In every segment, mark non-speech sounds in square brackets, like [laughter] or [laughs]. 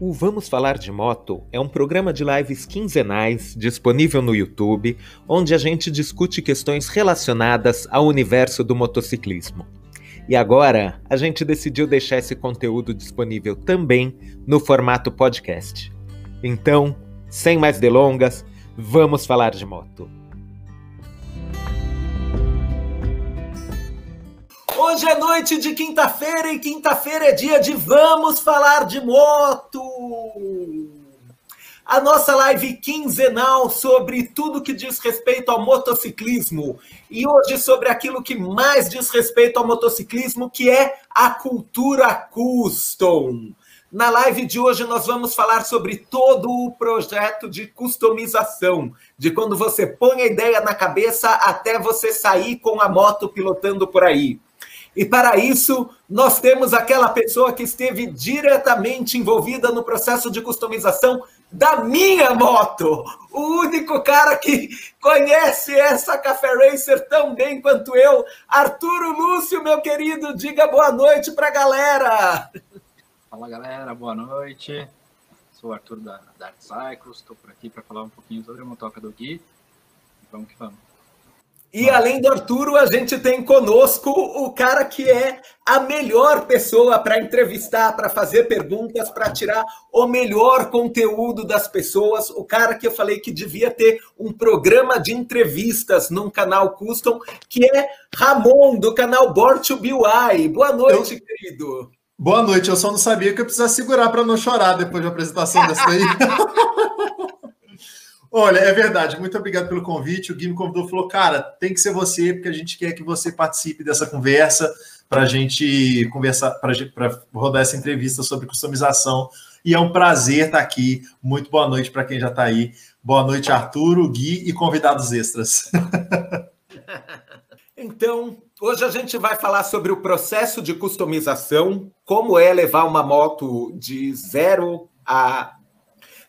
O Vamos Falar de Moto é um programa de lives quinzenais disponível no YouTube, onde a gente discute questões relacionadas ao universo do motociclismo. E agora a gente decidiu deixar esse conteúdo disponível também no formato podcast. Então, sem mais delongas, vamos falar de moto. Hoje é noite de quinta-feira e quinta-feira é dia de Vamos Falar de Moto! A nossa live quinzenal sobre tudo que diz respeito ao motociclismo. E hoje sobre aquilo que mais diz respeito ao motociclismo, que é a cultura custom. Na live de hoje nós vamos falar sobre todo o projeto de customização, de quando você põe a ideia na cabeça até você sair com a moto pilotando por aí. E para isso, nós temos aquela pessoa que esteve diretamente envolvida no processo de customização da minha moto. O único cara que conhece essa Café Racer tão bem quanto eu, Arturo Lúcio, meu querido, diga boa noite para a galera. Fala galera, boa noite. Sou o Arthur da Dark Cycles, estou por aqui para falar um pouquinho sobre a motoca do Gui. Vamos que vamos. E além do Arturo, a gente tem conosco o cara que é a melhor pessoa para entrevistar, para fazer perguntas, para tirar o melhor conteúdo das pessoas. O cara que eu falei que devia ter um programa de entrevistas num canal custom, que é Ramon, do canal Born to BY. Boa noite, eu... querido. Boa noite, eu só não sabia que eu precisava segurar para não chorar depois da apresentação dessa aí. [laughs] Olha, é verdade. Muito obrigado pelo convite. O Gui me convidou falou: cara, tem que ser você, porque a gente quer que você participe dessa conversa para a gente conversar, para rodar essa entrevista sobre customização. E é um prazer estar aqui. Muito boa noite para quem já está aí. Boa noite, Arturo, Gui e convidados extras. [laughs] então, hoje a gente vai falar sobre o processo de customização, como é levar uma moto de zero a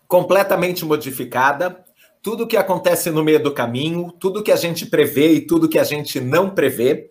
completamente modificada tudo que acontece no meio do caminho, tudo que a gente prevê e tudo que a gente não prevê,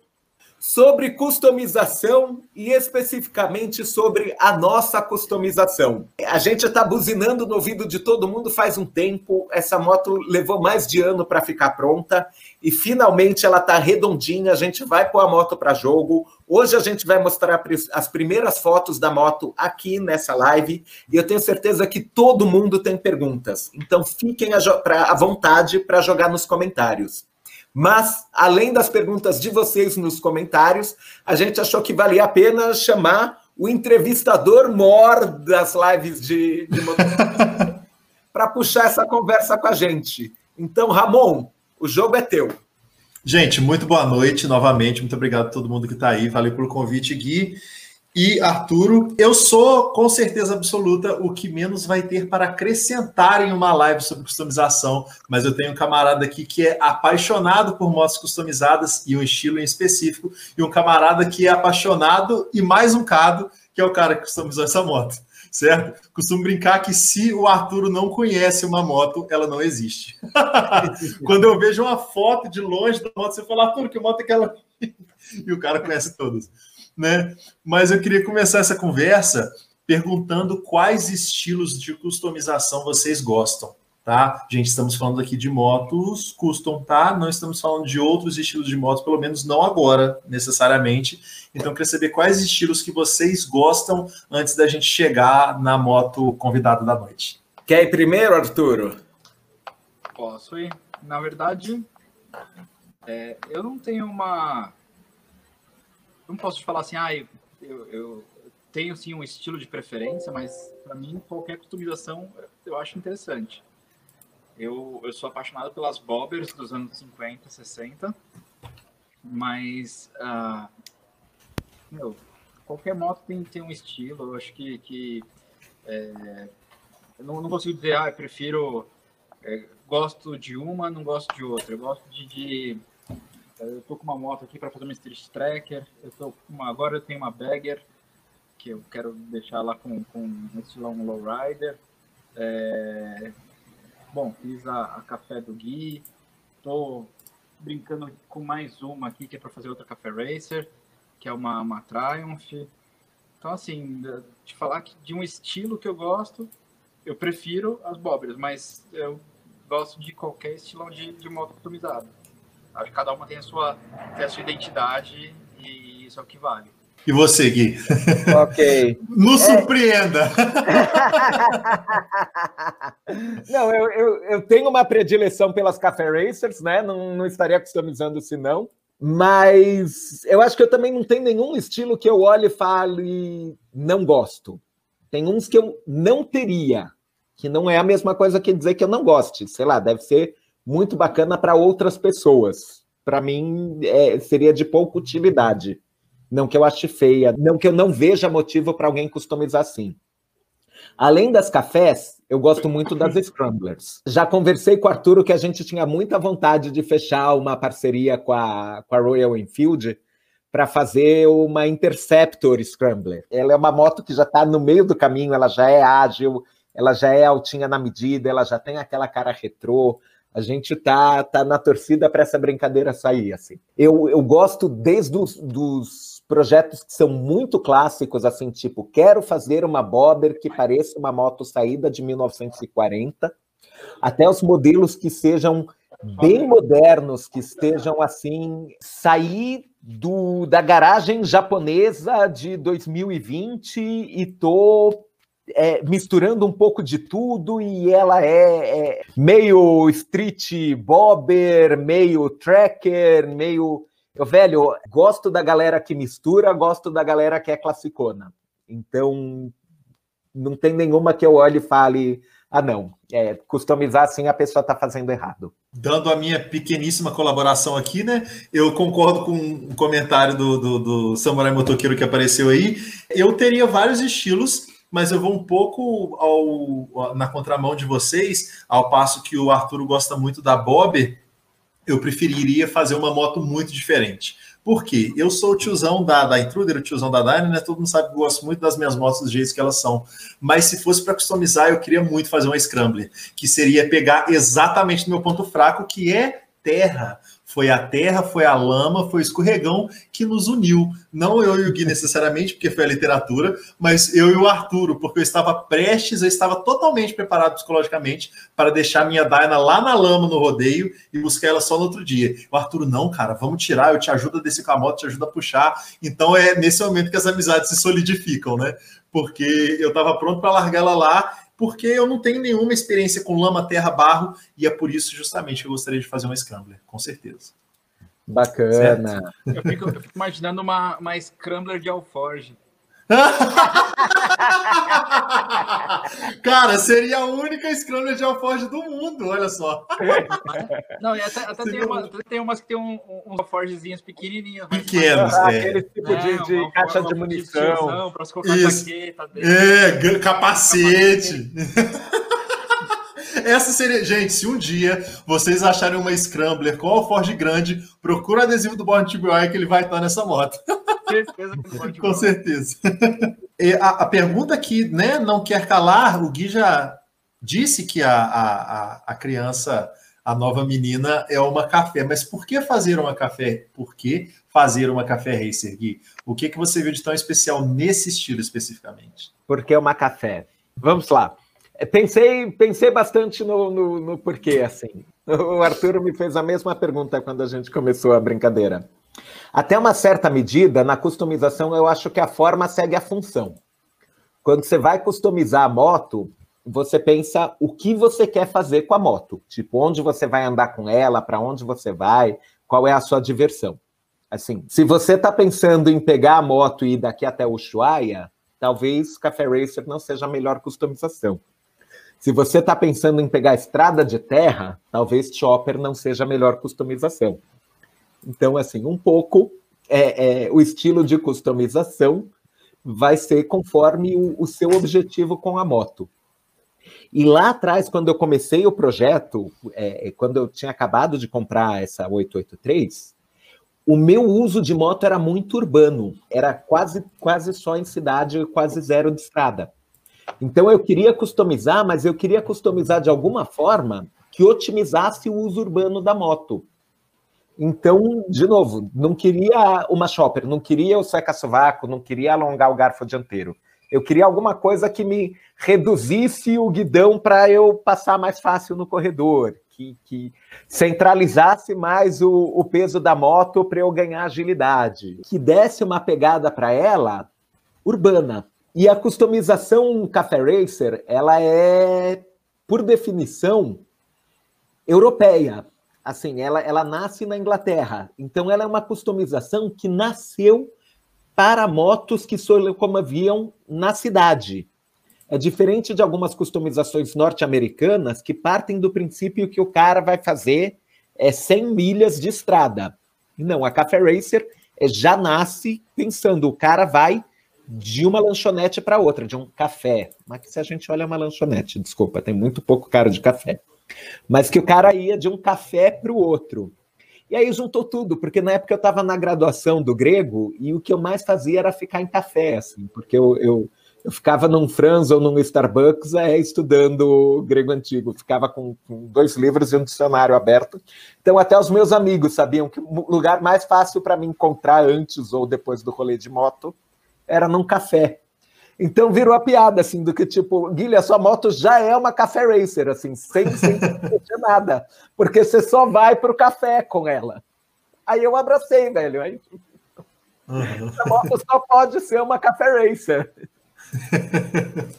sobre customização e especificamente sobre a nossa customização. A gente está buzinando no ouvido de todo mundo faz um tempo. Essa moto levou mais de ano para ficar pronta e finalmente ela está redondinha. A gente vai pôr a moto para jogo. Hoje a gente vai mostrar as primeiras fotos da moto aqui nessa live e eu tenho certeza que todo mundo tem perguntas. Então fiquem à vontade para jogar nos comentários. Mas, além das perguntas de vocês nos comentários, a gente achou que valia a pena chamar o entrevistador mor das lives de, de [laughs] para puxar essa conversa com a gente. Então, Ramon, o jogo é teu. Gente, muito boa noite novamente. Muito obrigado a todo mundo que está aí. Valeu pelo convite, Gui e Arturo. Eu sou, com certeza absoluta, o que menos vai ter para acrescentar em uma live sobre customização, mas eu tenho um camarada aqui que é apaixonado por motos customizadas e um estilo em específico, e um camarada que é apaixonado e mais um cado, que é o cara que customizou essa moto, certo? Costumo brincar que se o Arturo não conhece uma moto, ela não existe. [laughs] Quando eu vejo uma foto de longe da moto, você fala, Arturo, que moto é aquela? [laughs] e o cara conhece todas né? Mas eu queria começar essa conversa perguntando quais estilos de customização vocês gostam, tá? Gente, estamos falando aqui de motos custom, tá? Não estamos falando de outros estilos de motos, pelo menos não agora, necessariamente. Então, eu queria saber quais estilos que vocês gostam antes da gente chegar na moto convidada da noite. Quer ir primeiro, Arturo? Posso ir. Na verdade, é, eu não tenho uma não posso te falar assim, ah, eu, eu tenho sim um estilo de preferência, mas para mim qualquer customização eu acho interessante. Eu, eu sou apaixonado pelas bobbers dos anos 50, 60, mas uh, meu, qualquer moto tem, tem um estilo. Eu acho que, que é, eu não, não consigo dizer, ah, eu prefiro, é, gosto de uma, não gosto de outra. Eu gosto de, de eu tô com uma moto aqui para fazer uma Street Tracker. Eu tô uma, agora eu tenho uma Bagger, que eu quero deixar lá com, com um estilão lowrider. É, bom, fiz a, a, café do Gui. Tô brincando com mais uma aqui, que é para fazer outra café racer, que é uma, uma Triumph. Então, assim, de falar que de um estilo que eu gosto, eu prefiro as bobras, mas eu gosto de qualquer estilo de, de moto customizado. Acho que cada uma tem a sua, tem a sua identidade e isso é o que vale. E você, Gui? Ok. [laughs] Nos é... surpreenda! [laughs] não, eu, eu, eu, tenho uma predileção pelas Café Racers, né? Não, não estaria customizando se não. Mas eu acho que eu também não tenho nenhum estilo que eu olhe e fale não gosto. Tem uns que eu não teria, que não é a mesma coisa que dizer que eu não goste. Sei lá, deve ser muito bacana para outras pessoas. Para mim, é, seria de pouca utilidade. Não que eu ache feia, não que eu não veja motivo para alguém customizar assim. Além das cafés, eu gosto muito das Scramblers. Já conversei com o Arturo que a gente tinha muita vontade de fechar uma parceria com a, com a Royal Enfield para fazer uma Interceptor Scrambler. Ela é uma moto que já está no meio do caminho, ela já é ágil, ela já é altinha na medida, ela já tem aquela cara retrô, a gente tá, tá na torcida para essa brincadeira sair. Assim. Eu, eu gosto desde os dos projetos que são muito clássicos, assim, tipo, quero fazer uma Bobber que pareça uma moto saída de 1940, até os modelos que sejam bem modernos, que estejam assim, sair do, da garagem japonesa de 2020 e tô é, misturando um pouco de tudo e ela é, é, meio street bobber, meio tracker, meio. Eu, velho, gosto da galera que mistura, gosto da galera que é classicona. Então, não tem nenhuma que eu olhe e fale, ah, não, é, customizar assim a pessoa está fazendo errado. Dando a minha pequeníssima colaboração aqui, né? Eu concordo com um comentário do, do, do Samurai Motoqueiro que apareceu aí. Eu teria vários estilos mas eu vou um pouco ao, na contramão de vocês, ao passo que o Arturo gosta muito da Bob, eu preferiria fazer uma moto muito diferente. Por quê? Eu sou o tiozão da, da Intruder, o tiozão da Dyna, né? Todo mundo sabe que eu gosto muito das minhas motos do jeito que elas são. Mas se fosse para customizar, eu queria muito fazer uma Scrambler, que seria pegar exatamente o meu ponto fraco, que é terra. Foi a terra, foi a lama, foi o escorregão que nos uniu. Não eu e o Gui necessariamente, porque foi a literatura, mas eu e o Arturo, porque eu estava prestes, eu estava totalmente preparado psicologicamente para deixar minha Dyna lá na lama no rodeio e buscar ela só no outro dia. O Arturo, não, cara, vamos tirar, eu te ajudo a descer com a moto, te ajudo a puxar. Então é nesse momento que as amizades se solidificam, né? Porque eu estava pronto para largar ela lá porque eu não tenho nenhuma experiência com lama, terra, barro, e é por isso justamente que eu gostaria de fazer uma Scrambler, com certeza. Bacana. Eu fico, eu fico, imaginando uma, uma Scrambler de Alforge. [laughs] Cara, seria a única Scrambler de Alforge do mundo, olha só. [laughs] Não, e até, até tem, uma, tem umas que tem um, uns alforgezinhos pequenininhos. Pequenos, ah, é. Aquele tipo de, de uma, caixa uma, de munição. Para colocar Isso. É, capacete. [laughs] Essa seria. Gente, se um dia vocês acharem uma Scrambler com alforge grande, procura o adesivo do Born TBI que ele vai estar nessa moto. Certeza que Com certeza. A, a, pergunta que né, não quer calar, o Gui já disse que a, a, a criança, a nova menina, é uma café. Mas por que fazer uma café? Por que fazer uma café racer, Gui? O que, que você viu de tão especial nesse estilo especificamente? Porque é uma café. Vamos lá. É, pensei, pensei bastante no, no, no porquê, assim. O Arthur me fez a mesma pergunta quando a gente começou a brincadeira. Até uma certa medida, na customização, eu acho que a forma segue a função. Quando você vai customizar a moto, você pensa o que você quer fazer com a moto. Tipo, onde você vai andar com ela, para onde você vai, qual é a sua diversão. Assim, se você está pensando em pegar a moto e ir daqui até Ushuaia, talvez Café Racer não seja a melhor customização. Se você está pensando em pegar estrada de terra, talvez Chopper não seja a melhor customização. Então, assim, um pouco é, é, o estilo de customização vai ser conforme o, o, seu objetivo com a moto. E lá atrás, quando eu comecei o projeto, é, é quando eu tinha acabado de comprar essa 883, o meu uso de moto era muito urbano, era quase, quase só em cidade, quase zero de estrada. Então eu queria customizar, mas eu queria customizar de alguma forma que otimizasse o uso urbano da moto. Então, de novo, não queria uma shopper, não queria o seca-sovaco, não queria alongar o garfo dianteiro. Eu queria alguma coisa que me reduzisse o guidão para eu passar mais fácil no corredor, que, que centralizasse mais o, o peso da moto para eu ganhar agilidade, que desse uma pegada para ela urbana. E a customização Café Racer, ela é, por definição, europeia assim, ela, ela nasce na Inglaterra. Então, ela é uma customização que nasceu para motos que locomoviam na cidade. É diferente de algumas customizações norte-americanas que partem do princípio que o cara vai fazer é 100 milhas de estrada. Não, a Café Racer é, já nasce pensando, o cara vai de uma lanchonete para outra, de um café. Mas que se a gente olha uma lanchonete, desculpa, tem muito pouco cara de café. Mas que o cara ia de um café para o outro. E aí juntou tudo, porque na época eu estava na graduação do grego e o que eu mais fazia era ficar em café, assim, porque eu, eu, eu ficava num Franz ou num Starbucks é, estudando grego antigo, ficava com, com, dois livros e um dicionário aberto. Então até os meus amigos sabiam que o lugar mais fácil para me encontrar antes ou depois do rolê de moto era num café. Então virou a piada, assim, do que tipo, Guilherme, a sua moto já é uma café racer, assim, sem, sem [laughs] nada, porque você só vai para o café com ela. Aí eu abracei, velho. Aí, uhum. A moto só pode ser uma café racer. [laughs]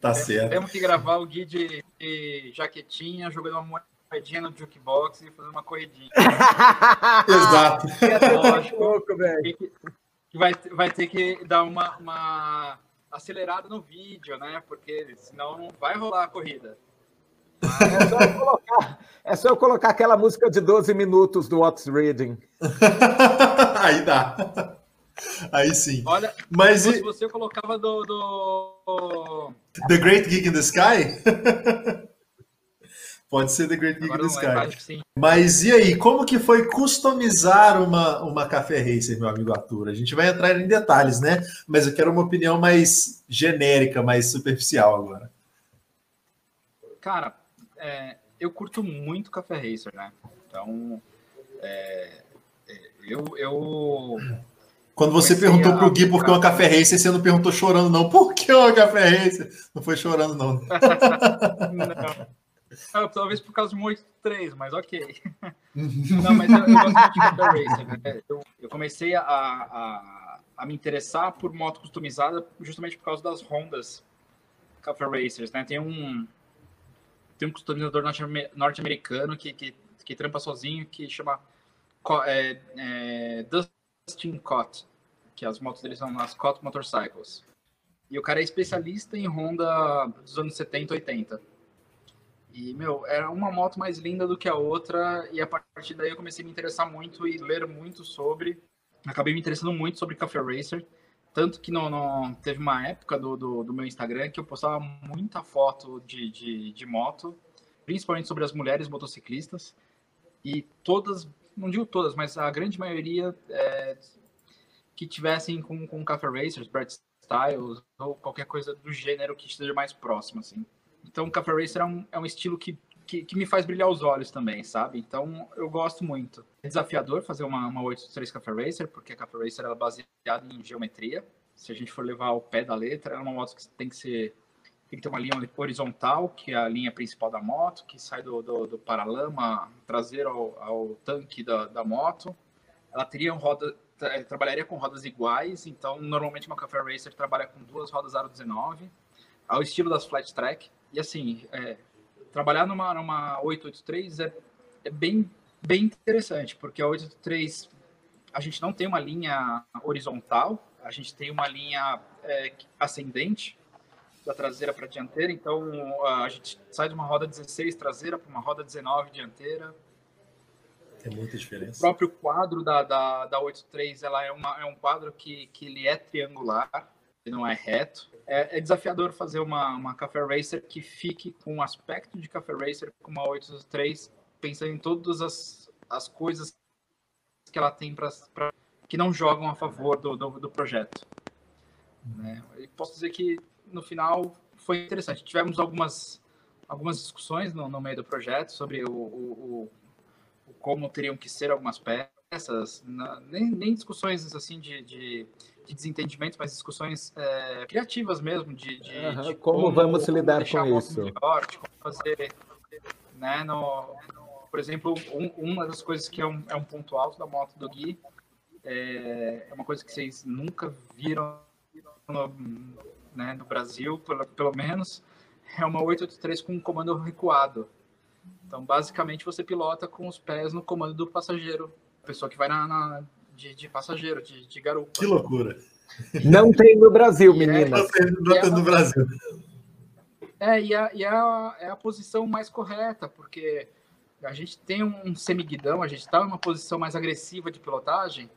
tá certo. Temos que gravar o Gui de, de jaquetinha, jogando uma moedinha no jukebox e fazendo uma corridinha. [laughs] Exato. É lógico, louco, velho. Vai, vai ter que dar uma, uma acelerado no vídeo, né? Porque senão não vai rolar a corrida. É só, colocar, é só eu colocar aquela música de 12 minutos do What's Reading. [laughs] Aí dá. Aí sim. Olha, mas se e... você colocava do, do, The Great Geek in the Sky? [laughs] Pode ser The Great Geek in the Sky. Mas e aí, como que foi customizar uma, uma Café Racer, meu amigo Arthur? A gente vai entrar em detalhes, né? Mas eu quero uma opinião mais genérica, mais superficial agora. Cara, é, eu curto muito Café Racer, né? Então, é, é eu, eu... Quando você perguntou para o Gui por que uma Café Racer, você não perguntou chorando, não. Por que uma Café Racer? Não foi chorando, não. [laughs] não. Ah, talvez por causa de um 8.3, mas ok. [laughs] Não, mas eu, eu gosto muito de Motor Racer. Né? Eu, eu, comecei a, a, a, me interessar por moto customizada justamente por causa das Hondas Café Racers, né? Tem um, tem um customizador norte-americano que, que, que trampa sozinho que chama é, é, Dustin Cott, que as motos dele são as Cott Motorcycles. E o cara é especialista em Honda dos anos 70 e 80. E, meu, era uma moto mais linda do que a outra, e a partir daí eu comecei a me interessar muito e ler muito sobre. Acabei me interessando muito sobre Café Racer, tanto que no, no teve uma época do, do, do, meu Instagram que eu postava muita foto de, de, de moto, principalmente sobre as mulheres motociclistas, e todas, não digo todas, mas a grande maioria é, que tivessem com, com Café Racers, Brad Styles, ou qualquer coisa do gênero que esteja mais próximo, assim. Então, Café Racer é um, é um estilo que, que, que, me faz brilhar os olhos também, sabe? Então, eu gosto muito. É desafiador fazer uma, uma 83 Café Racer, porque a Café Racer é baseada em geometria. Se a gente for levar ao pé da letra, é uma moto que tem que ser tem que ter uma linha horizontal, que é a linha principal da moto, que sai do, do, do paralama traseiro ao, ao tanque da, da, moto. Ela teria um roda, trabalharia com rodas iguais, então normalmente uma Café Racer trabalha com duas rodas aro 19, ao estilo das Flat Track. E assim, é, trabalhar numa, numa 883 é, é bem, bem interessante, porque a 883 a gente não tem uma linha horizontal, a gente tem uma linha é, ascendente da traseira para a dianteira, então a gente sai de uma roda 16 traseira para uma roda 19 dianteira. Tem muita diferença. O próprio quadro da, da, da 83 ela é, uma, é um quadro que, que ele é triangular, não é reto é, é, desafiador fazer uma, uma Café Racer que fique com o aspecto de Café Racer com uma 823, pensando em todas as, as coisas que ela tem para que não jogam a favor do, do, do projeto. Né? E posso dizer que no final foi interessante. Tivemos algumas, algumas discussões no, no meio do projeto sobre o, o, como teriam que ser algumas peças, na, nem, nem, discussões assim de, de, de desentendimentos, mas discussões é, criativas mesmo, de, de, uhum, de como, como, vamos lidar com isso. Melhor, de como fazer, né, no, por exemplo, um, uma das coisas que é um, é um ponto alto da moto do Gui é, é uma coisa que vocês nunca viram no, né, no Brasil, pelo, pelo menos, é uma 883 com um comando recuado. Então, basicamente, você pilota com os pés no comando do passageiro, pessoa que vai na, na de, de, passageiro, de, de garupa. Que loucura! Não tem no Brasil, [laughs] menina. não tem, não tem no Brasil. É, e, a, e a, é a posição mais correta, porque a gente tem um semiguidão, a gente está em uma posição mais agressiva de pilotagem,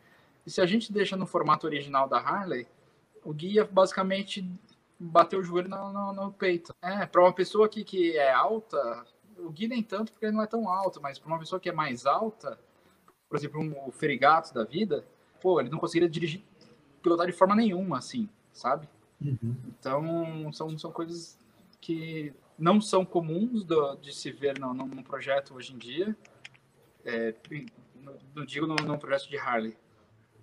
e se a gente deixa no formato original da Harley, o guia basicamente bateu o joelho no, no, no peito. É, para uma pessoa que, que é alta, o Gui nem tanto porque ele não é tão alto, mas para uma pessoa que é mais alta, por exemplo, um, o Ferigato da vida, pô, ele não conseguiria dirigir, pilotar de forma nenhuma, assim, sabe? Uhum. Então, são, são coisas que não são comuns do, de se ver no, num projeto hoje em dia. É, não digo num projeto de Harley,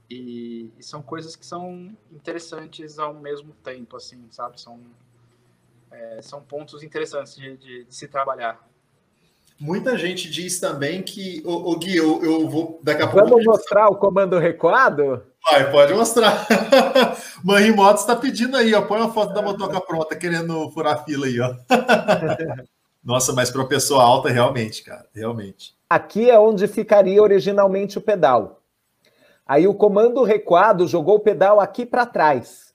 e, e, são coisas que são interessantes ao mesmo tempo, assim, sabe? São, é, são pontos interessantes de, de, de, se trabalhar. Muita gente diz também que, o, o Gui, eu, eu vou daqui a pouco. Vamos mostrar o comando recuado? Vai, pode mostrar. [laughs] Manri Motos está pedindo aí, ó. Põe uma foto da motoca pronta, querendo furar fila aí, ó. [laughs] Nossa, mas para pessoa alta, realmente, cara, realmente. Aqui é onde ficaria originalmente o pedal. Aí o comando recuado jogou o pedal aqui para trás.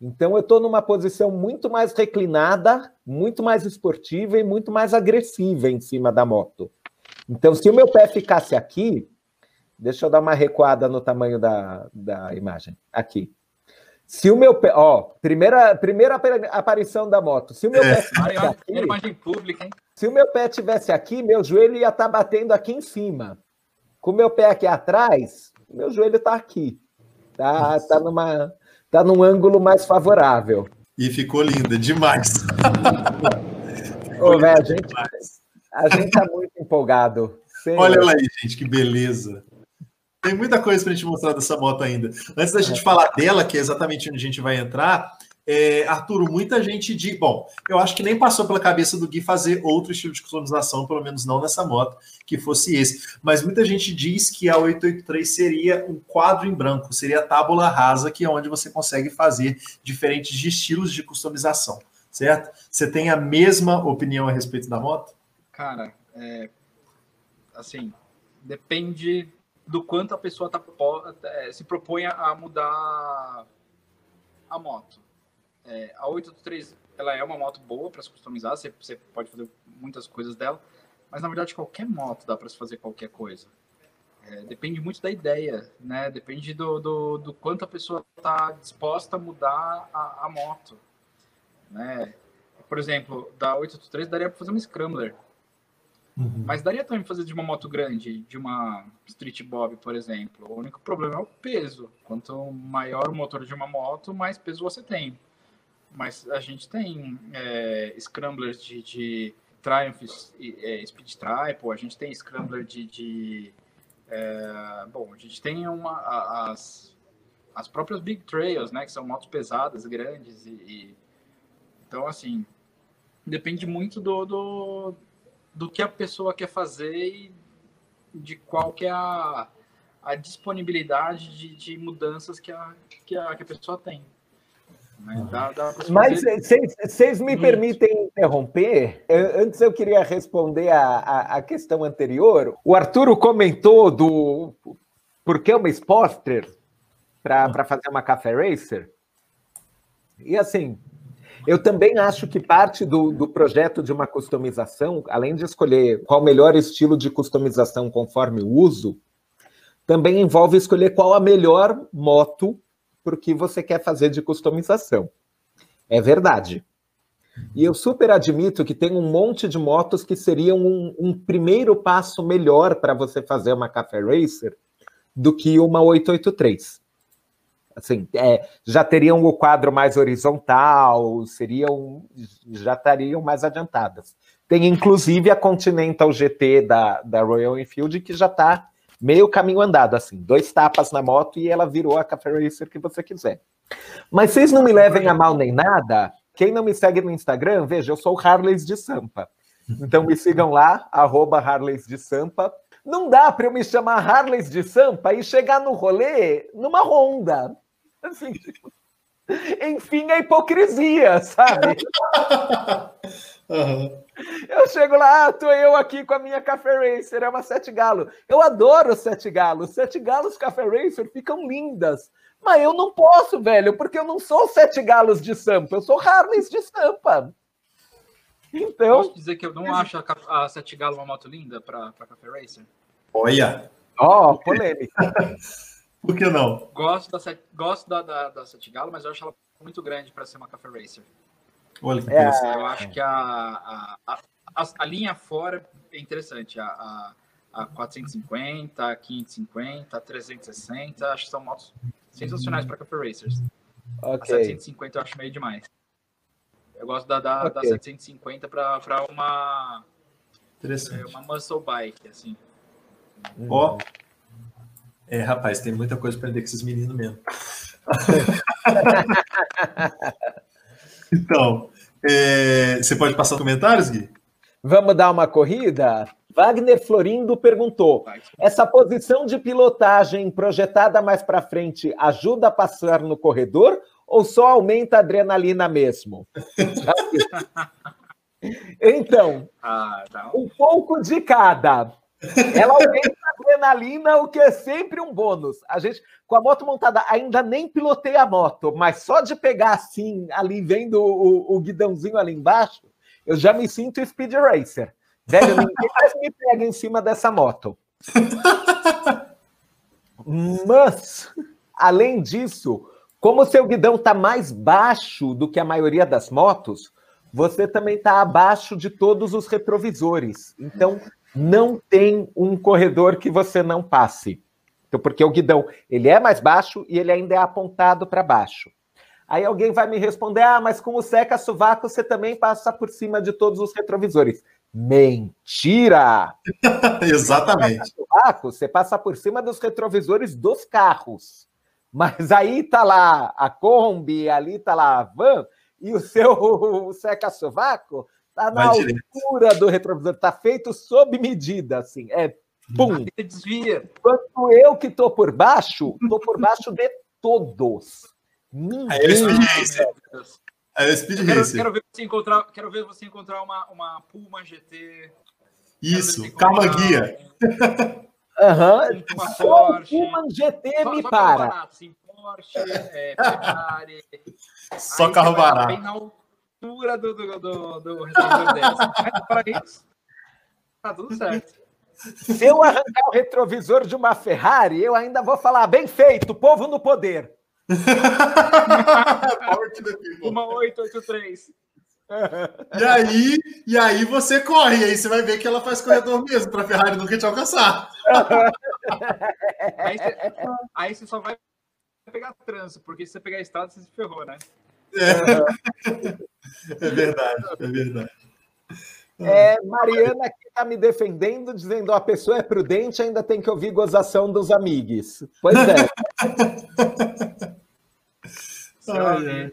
Então eu estou numa posição muito mais reclinada, muito mais esportiva e muito mais agressiva em cima da moto. Então, se o meu pé ficasse aqui, deixa eu dar uma recuada no tamanho da, da imagem. Aqui. Se o meu pé, ó, primeira, primeira aparição da moto. Se o meu é. pé tivesse aqui, imagem pública, hein? Se o meu pé tivesse aqui, meu joelho ia estar tá batendo aqui em cima. Com o meu pé aqui atrás, meu joelho está aqui. Tá, tá, numa, tá num ângulo mais favorável. E ficou linda demais. [laughs] Ô, véio, a, gente, a gente tá muito empolgado. Olha lá aí, gente, que beleza. Tem muita coisa para a gente mostrar dessa moto ainda. Antes da gente é. falar dela, que é exatamente onde a gente vai entrar, é, Arturo, muita gente de. Bom, eu acho que nem passou pela cabeça do Gui fazer outro estilo de customização, pelo menos não nessa moto, que fosse esse. Mas muita gente diz que a 883 seria um quadro em branco, seria a tábula rasa, que é onde você consegue fazer diferentes estilos de customização, certo? Você tem a mesma opinião a respeito da moto? Cara, é, assim, depende do quanto a pessoa tá, é, se propõe a mudar a moto. É, a 883 ela é uma moto boa para se customizar, você, você pode fazer muitas coisas dela, mas na verdade qualquer moto dá para se fazer qualquer coisa. É, depende muito da ideia, né? Depende do, do, do quanto a pessoa está disposta a mudar a, a, moto, né? Por exemplo, da 883 daria para fazer um scrambler, uhum. mas daria também para fazer de uma moto grande, de uma Street Bob, por exemplo. O único problema é o peso. Quanto maior o motor de uma moto, mais peso você tem. Mas a gente tem é, scramblers de, de Triumph é, Speed Triple, a gente tem scrambler de. de é, bom, a gente tem uma, as, as próprias Big Trails, né? Que são motos pesadas, grandes. E, e então, assim, depende muito do, do, do que a pessoa quer fazer e de qual que é a, a disponibilidade de, de mudanças que a, que a, que a pessoa tem. Né? Dá, dá Mas vocês me permitem interromper? Eu, antes eu queria responder a, a, a, questão anterior. O Arturo comentou do por que uma Sportster para fazer uma Café Racer. E assim, eu também acho que parte do, do projeto de uma customização, além de escolher qual o melhor estilo de customização conforme o uso, também envolve escolher qual a melhor moto para o que você quer fazer de customização. É verdade. E eu super admito que tem um monte de motos que seriam um, um primeiro passo melhor para você fazer uma Café Racer do que uma 883. Assim, é, já teriam o quadro mais horizontal, seriam, já estariam mais adiantadas. Tem inclusive a Continental GT da, da Royal Enfield que já está meio caminho andado, assim, dois tapas na moto e ela virou a Café Racer que você quiser. Mas vocês não me levem a mal nem nada. Quem não me segue no Instagram, veja, eu sou Harleys de Sampa. Então me sigam lá, arroba Harleys de Sampa. Não dá para eu me chamar Harleys de Sampa e chegar no rolê numa Honda. Assim, [laughs] enfim, a hipocrisia, sabe? [laughs] Uhum. Eu chego lá, ah, tô eu aqui com a minha Café Racer, é uma Sete Galo. Eu adoro Sete Galos. Sete Galos Café Racer ficam lindas. Mas eu não posso, velho, porque eu não sou Sete Galos de Sampa, eu sou Harleys de Sampa. Então. Posso dizer que eu não acho a, a Sete Galo uma moto linda para Café Racer? Olha! Ó, oh, polêmica. [laughs] Por que não? Gosto da, gosto da, da, da Sete Galo, mas eu acho ela muito grande para ser uma Café Racer. Olha que é, Eu acho que a, a, a, a, linha fora é interessante. A, a, a 450, a 550, a 360, acho que são motos sensacionais para Café Racers. Okay. A 750 eu acho meio demais. Eu gosto da, da, okay. da 750 para uma, Interessante. É, uma muscle bike, assim. Ó, oh. é, rapaz, tem muita coisa para aprender com esses meninos mesmo. [laughs] então, é, você pode passar comentários, Gui? Vamos dar uma corrida? Wagner Florindo perguntou: essa posição de pilotagem projetada mais para frente ajuda a passar no corredor ou só aumenta a adrenalina mesmo? [laughs] então, ah, tá. um pouco de cada. Ela aumenta a adrenalina, o que é sempre um bônus. A gente, com a moto montada, ainda nem pilotei a moto, mas só de pegar assim, ali vendo o, o guidãozinho ali embaixo, eu já me sinto speed racer. Velho, ninguém mais me pega em cima dessa moto. Mas, além disso, como o seu guidão está mais baixo do que a maioria das motos, você também está abaixo de todos os retrovisores. Então, não tem um corredor que você não passe. Então, porque o guidão ele é mais baixo e ele ainda é apontado para baixo. Aí alguém vai me responder: ah, mas com o seca-sovaco você também passa por cima de todos os retrovisores. Mentira! [laughs] Exatamente. Sovaco, você passa por cima dos retrovisores dos carros. Mas aí tá lá a Kombi, ali tá lá a van, e o seu [laughs] seca-sovaco Tá na Vai altura direto. do retrovisor, tá feito sob medida, assim. É pum. Desvia. Enquanto eu que tô por baixo, tô por baixo de todos. Ninguém. Aí é Speed Racer. É Speed Racer. Quero, quero, ver você encontrar, quero ver você encontrar uma, uma Puma GT. Isso, calma guia. Aham. Uhum. Uma Só Puma GT só, me só para. Barato, assim, Porsche, é, Ferrari. Só carro barato. Bem na altura do, do, do, do retrovisor deles. Mas para isso, tá tudo certo. Se eu arrancar o retrovisor de uma Ferrari, eu ainda vou falar bem feito, povo no poder. [laughs] uma 883. E aí, e aí você corre, aí você vai ver que ela faz corredor mesmo para a Ferrari nunca te alcançar. aí, você, aí você só vai pegar trânsito, porque se você pegar a estrada, você se ferrou, né? É, [laughs] é verdade, é verdade. É, Mariana aqui está me defendendo, dizendo a pessoa é prudente, ainda tem que ouvir gozação dos amigos. Pois é. [laughs] Ai,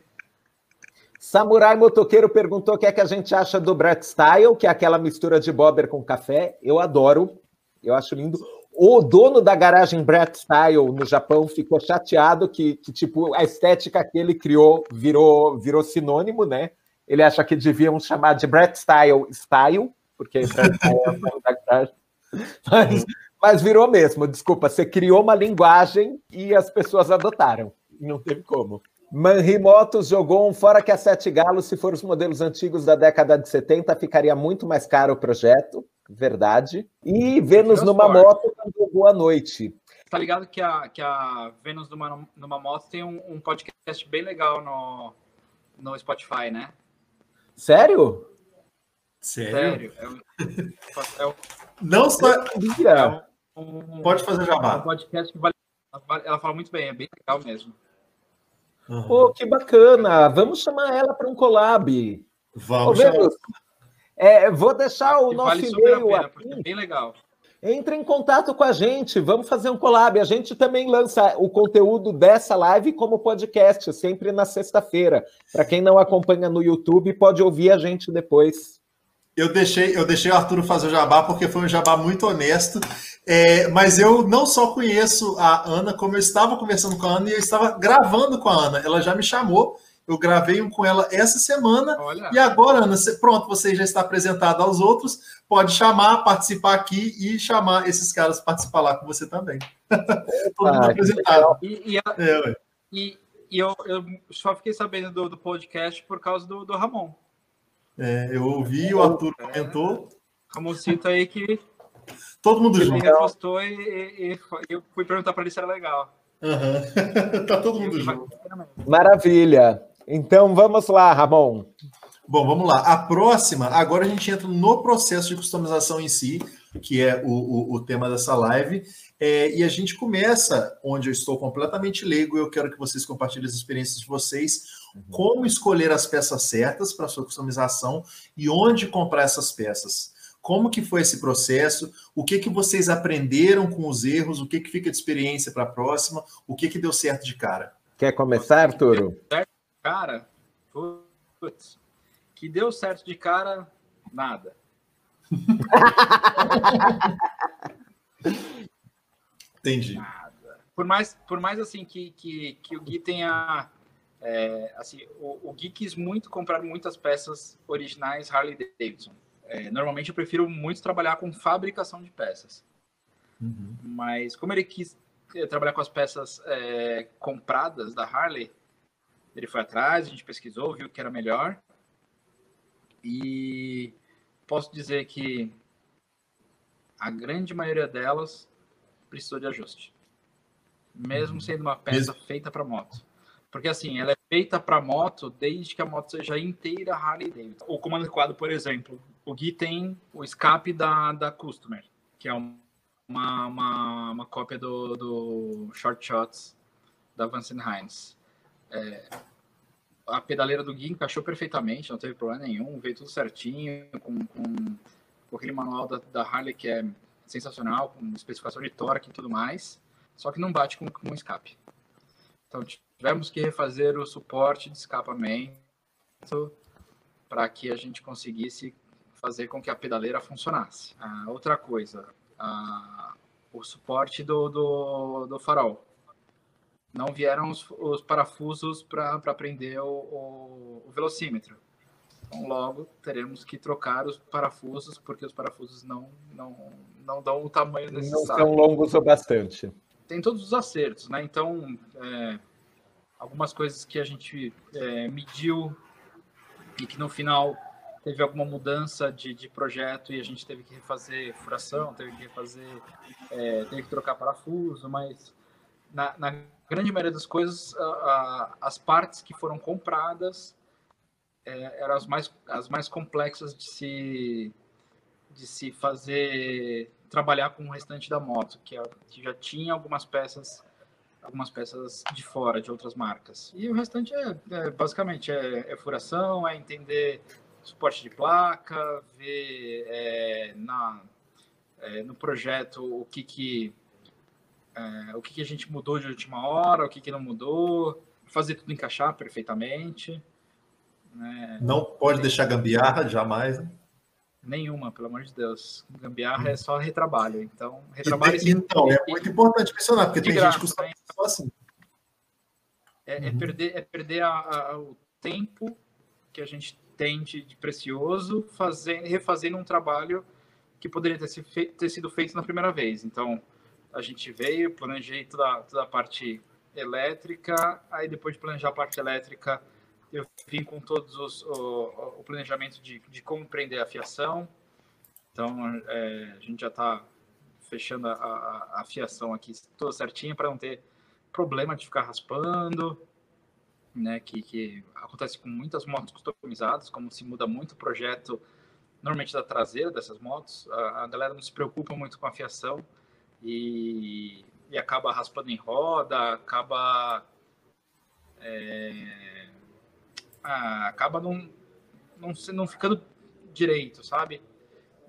Samurai Motoqueiro perguntou o que é que a gente acha do Brett Style, que é aquela mistura de bobber com café. Eu adoro, eu acho lindo. O dono da garagem Brett Style no Japão ficou chateado que, que, tipo, a estética que ele criou virou, virou sinônimo, né? Ele acha que deviam chamar de Brett Style Style, porque é. Mas, mas virou mesmo, desculpa, você criou uma linguagem e as pessoas adotaram. Não teve como. Manrimotos jogou um fora que a Sete Galos, se for os modelos antigos da década de 70, ficaria muito mais caro o projeto verdade. E Vênus numa moto Boa Noite. Tá ligado que a, que a Vênus numa, numa moto tem um, um podcast bem legal no, no Spotify, né? Sério? Sério? Sério. É um, é Não só. É um, Pode fazer jabá. Um podcast que vale, ela fala muito bem, é bem legal mesmo. Uhum. Pô, que bacana! Vamos chamar ela para um collab. Vamos. Ô, É, vou deixar o nosso vale e-mail pena, aqui. É bem legal. Entre em contato com a gente, vamos fazer um collab. A gente também lança o conteúdo dessa live como podcast, sempre na sexta-feira. Para quem não acompanha no YouTube, pode ouvir a gente depois. Eu deixei, eu deixei o Arthur fazer o jabá porque foi um jabá muito honesto. É, mas eu não só conheço a Ana, como eu estava conversando com a Ana e eu estava gravando com a Ana. Ela já me chamou eu gravei um com ela essa semana. Olha. E agora, Ana, pronto, você já está apresentado aos outros. Pode chamar, participar aqui e chamar esses caras para participar lá com você também. Todo mundo ah, apresentado. E, e, a, é, e, e eu, eu, só fiquei sabendo do, do podcast por causa do, do Ramon. É, eu ouvi, o Arthur é, comentou. Ramoncito aí que. Todo mundo junto. Ele repostou e, e, e, eu fui perguntar para ele se era legal. Uhum. [laughs] tá todo mundo junto. Maravilha. Então vamos lá, Ramon. Bom, vamos lá. A próxima, agora a gente entra no processo de customização em si, que é o, o, o tema dessa live. É, e a gente começa onde eu estou completamente leigo. Eu quero que vocês compartilhem as experiências de vocês, uhum. como escolher as peças certas para sua customização e onde comprar essas peças. Como que foi esse processo? O que que vocês aprenderam com os erros? O que que fica de experiência para a próxima? O que que deu certo de cara? Quer começar, Arturo? cara, putz, que deu certo de cara, nada. [laughs] Entendi. Nada. Por mais, por mais assim que, que, que o Gui tenha. É, assim, o, o Gui quis muito comprar muitas peças originais Harley Davidson. É, normalmente eu prefiro muito trabalhar com fabricação de peças. Uhum. Mas como ele quis é, trabalhar com as peças é, compradas da Harley, ele foi atrás, a gente pesquisou, viu que era melhor. E posso dizer que a grande maioria delas precisou de ajuste. Mesmo sendo uma peça Mesmo... feita para moto. Porque assim, ela é feita para moto desde que a moto seja inteira Harley Davidson. O comando quadro, por exemplo, o Gui tem o escape da, da Customer, que é uma, uma, uma cópia do, do Short Shots da Van Heinz. É, a pedaleira do Gui encaixou perfeitamente, não teve problema nenhum, veio tudo certinho, com, com, com aquele manual da, da, Harley que é sensacional, com especificação de torque e tudo mais, só que não bate com, com escape. Então tivemos que refazer o suporte de escapamento para que a gente conseguisse fazer com que a pedaleira funcionasse. Ah, outra coisa, ah, o suporte do, do, do farol não vieram os, os parafusos para prender o, o, o, velocímetro. Então, logo, teremos que trocar os parafusos, porque os parafusos não, não, não dão o tamanho necessário. Não são longos o bastante. Tem todos os acertos, né? Então, é, algumas coisas que a gente é, mediu e que no final teve alguma mudança de, de projeto e a gente teve que refazer furação, teve que refazer, é, teve que trocar parafuso, mas na, na grande maioria das coisas, as partes que foram compradas é, eram as mais, as mais complexas de se, de se fazer, trabalhar com o restante da moto, que, é, que já tinha algumas peças algumas peças de fora, de outras marcas. E o restante é, é basicamente é, é, furação, é entender suporte de placa, ver é, na, é, no projeto o que, que é, o que, que, a gente mudou de última hora, o que, que não mudou, fazer tudo encaixar perfeitamente. Né? Não pode deixar gambiarra, jamais. Né? Nenhuma, pelo amor de Deus. Gambiarra hum. é só retrabalho. Então, retrabalho. E, então, é muito importante mencionar, porque tem graça, gente que custa só assim. É, é, uhum. perder, é perder a, a, o tempo que a gente tem de, de precioso fazendo, refazendo um trabalho que poderia ter, se feito, ter sido feito na primeira vez. Então, a gente veio, planejei toda, toda a parte elétrica, aí depois de planejar a parte elétrica, eu vim com todos os, o, o planejamento de, de como prender a fiação. Então, é, a gente já está fechando a, a, a, fiação aqui toda certinha para não ter problema de ficar raspando, né? Que, que acontece com muitas motos customizadas, como se muda muito o projeto, normalmente da traseira dessas motos, a, a galera não se preocupa muito com a fiação e, e acaba raspando em roda, acaba é, ah, acaba não, não, não ficando direito, sabe?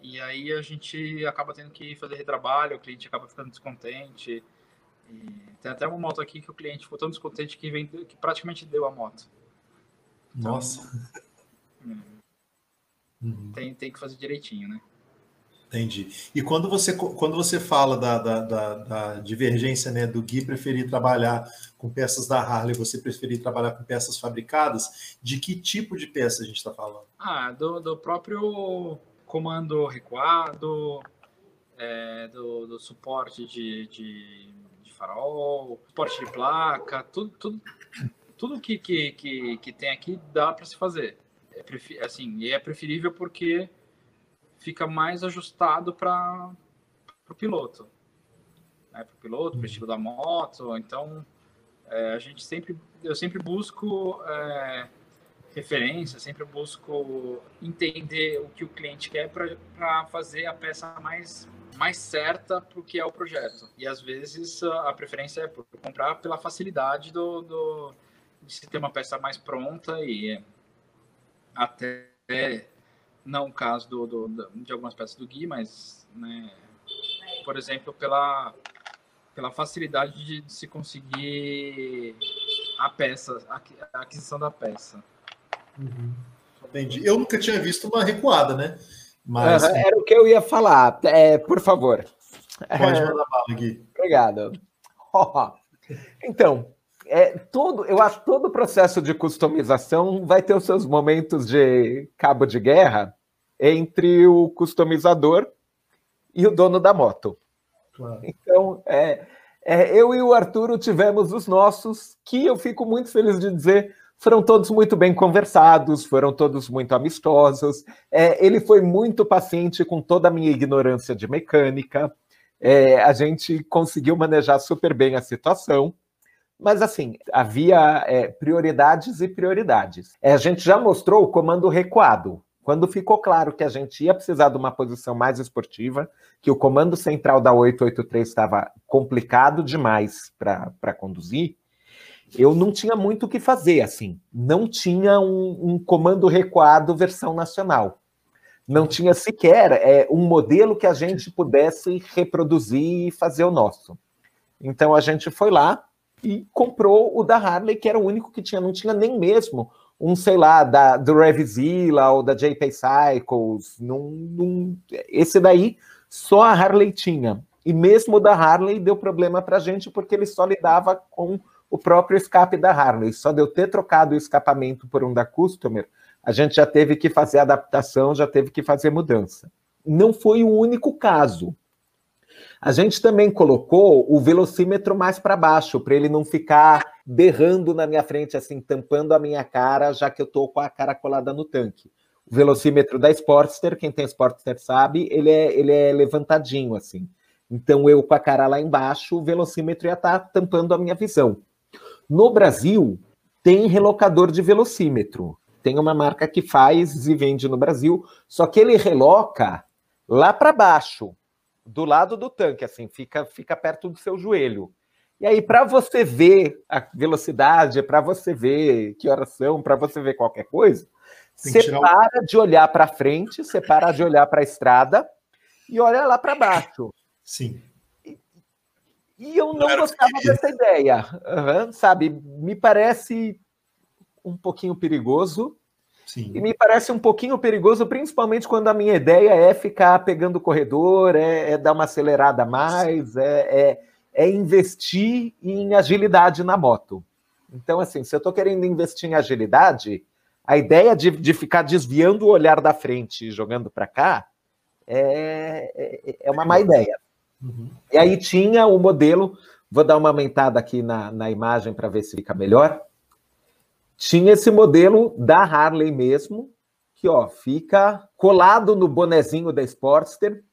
E aí a gente acaba tendo que fazer retrabalho, o cliente acaba ficando descontente. Tem até uma moto aqui que o cliente ficou tão descontente que, vem, que praticamente deu a moto. Então, Nossa. [laughs] Uhum. Tem, tem que fazer direitinho, né? Entendi. E quando você, quando você fala da, da, da, da, divergência né, do Gui preferir trabalhar com peças da Harley, você preferir trabalhar com peças fabricadas, de que tipo de peça a gente está falando? Ah, do, do próprio comando recuado, é, do, do, suporte de, de, de, farol, suporte de placa, tudo, tudo, tudo que, que, que, que tem aqui dá para se fazer. É, assim, é preferível porque fica mais ajustado para o piloto. Né? Para o piloto, para o estilo da moto. Então, é, a gente sempre, eu sempre busco é, referência, sempre busco entender o que o cliente quer para fazer a peça mais mais certa para o que é o projeto. E às vezes a preferência é por comprar pela facilidade do, do de se ter uma peça mais pronta e até não o caso do, do, de algumas peças do Gui, mas, né, por exemplo, pela, pela facilidade de, de se conseguir a peça, a aquisição da peça. Uhum. Entendi. Eu nunca tinha visto uma recuada, né? Mas... Uhum, era o que eu ia falar. É, por favor. Pode [laughs] mandar bala, Gui. Obrigado. Então, é, todo, eu acho que todo o processo de customização vai ter os seus momentos de cabo de guerra entre o customizador e o dono da moto. Claro. Então, é, é, eu e o Arturo tivemos os nossos, que eu fico muito feliz de dizer, foram todos muito bem conversados, foram todos muito amistosos. É, ele foi muito paciente com toda a minha ignorância de mecânica. É, a gente conseguiu manejar super bem a situação. Mas, assim, havia é, prioridades e prioridades. É, a gente já mostrou o comando recuado. Quando ficou claro que a gente ia precisar de uma posição mais esportiva, que o comando central da 883 estava complicado demais para conduzir, eu não tinha muito o que fazer, assim. Não tinha um, um comando recuado versão nacional. Não tinha sequer é, um modelo que a gente pudesse reproduzir e fazer o nosso. Então a gente foi lá, e comprou o da Harley, que era o único que tinha, não tinha nem mesmo um, sei lá, da, do Revzilla ou da JP Cycles, num, num, esse daí só a Harley tinha. E mesmo da Harley deu problema para a gente porque ele só lidava com o próprio escape da Harley. Só de eu ter trocado o escapamento por um da Customer, a gente já teve que fazer adaptação, já teve que fazer mudança. Não foi o único caso. A gente também colocou o velocímetro mais para baixo, para ele não ficar berrando na minha frente, assim, tampando a minha cara, já que eu estou com a cara colada no tanque. O velocímetro da Sportster, quem tem Sportster sabe, ele é, ele é levantadinho, assim. Então, eu com a cara lá embaixo, o velocímetro ia estar tá tampando a minha visão. No Brasil, tem relocador de velocímetro. Tem uma marca que faz e vende no Brasil, só que ele reloca lá para baixo do lado do tanque, assim, fica, fica perto do seu joelho. E aí, para você ver a velocidade, para você ver que horas são, para você ver qualquer coisa, você para de olhar para frente, você para de olhar para a estrada e olha lá para baixo. Sim. E, e eu não gostava dessa ideia, uhum, sabe? Me parece um pouquinho perigoso, Sim. E me parece um pouquinho perigoso, principalmente quando a minha ideia é ficar pegando o corredor, é, é dar uma acelerada a mais, é, é, é, investir em agilidade na moto. Então, assim, se eu estou querendo investir em agilidade, a ideia de, de ficar desviando o olhar da frente e jogando para cá é, é, é, uma má ideia. Uhum. E aí tinha o modelo, vou dar uma aumentada aqui na, na imagem para ver se fica melhor tinha esse modelo da Harley mesmo, que ó, fica colado no bonezinho da Sportster,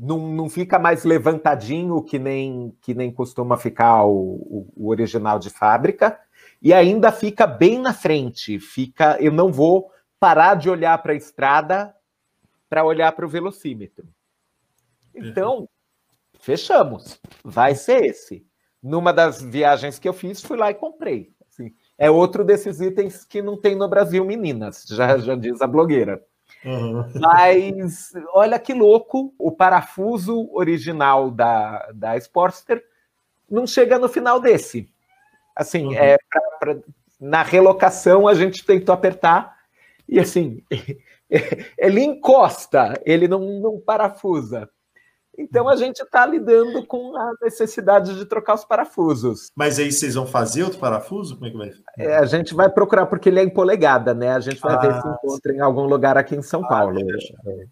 não, não fica mais levantadinho que nem que nem costuma ficar o, o, o original de fábrica, e ainda fica bem na frente. Fica, eu não vou parar de olhar para a estrada para olhar para o velocímetro. Então, fechamos. Vai ser esse. Numa das viagens que eu fiz, fui lá e comprei é outro desses itens que não tem no Brasil, meninas, já, já diz a blogueira. Uhum. Mas olha que louco, o parafuso original da, da Sportster não chega no final desse. Assim, uhum. é pra, pra, na relocação a gente tentou apertar e assim [laughs] ele encosta, ele não, não parafusa. Então a gente está lidando com a necessidade de trocar os parafusos. Mas aí vocês vão fazer outro parafuso? Como é que vai? É, a gente vai procurar, porque ele é em polegada, né? A gente vai ah, ver se encontra em algum lugar aqui em São ah, Paulo. É.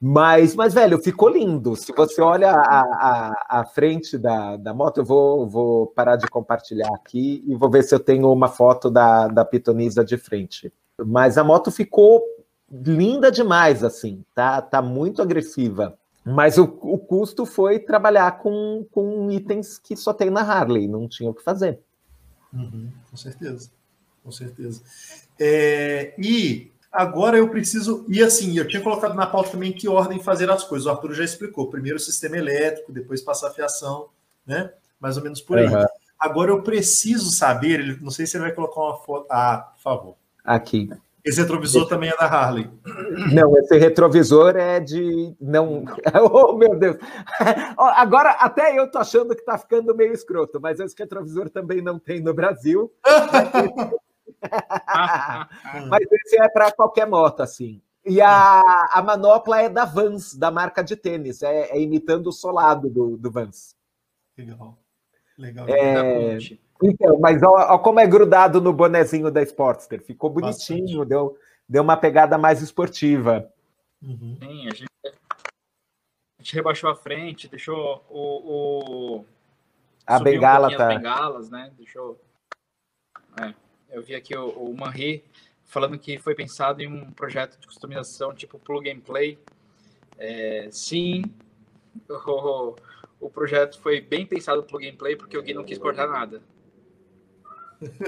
Mas, mas, velho, ficou lindo. Se você olha a, a, a frente da, da moto, eu vou, vou parar de compartilhar aqui e vou ver se eu tenho uma foto da, da pitonisa de frente. Mas a moto ficou linda demais, assim, tá, tá muito agressiva. Mas o, o custo foi trabalhar com, com itens que só tem na Harley, não tinha o que fazer. Uhum, com certeza, com certeza. É, e agora eu preciso. E assim, eu tinha colocado na pauta também que ordem fazer as coisas. O Arthur já explicou. Primeiro o sistema elétrico, depois passar a fiação, né? Mais ou menos por aí. Uhum. Agora eu preciso saber, não sei se ele vai colocar uma foto. Ah, por favor. Aqui. Esse retrovisor esse... também é da Harley. Não, esse retrovisor é de. Não. [laughs] Oh, meu Deus! [laughs] Agora, até eu tô achando que tá ficando meio escroto, mas esse retrovisor também não tem no Brasil. [laughs] mas esse é para qualquer moto, assim. E a, a manopla é da Vans, da marca de tênis, é, é imitando o solado do, do Vans. Legal. Legal. É... Então, mas olha como é grudado no bonezinho da Sportster. Ficou bonitinho, deu, deu uma pegada mais esportiva. Uhum. Sim, a gente, a gente, rebaixou a frente, deixou o. o a bengala um tá. As bengalas, né? Deixou. É, eu vi aqui o, o Manri falando que foi pensado em um projeto de customização tipo plug and play. É, sim, o, o projeto foi bem pensado plug and play porque o Gui não quis cortar nada.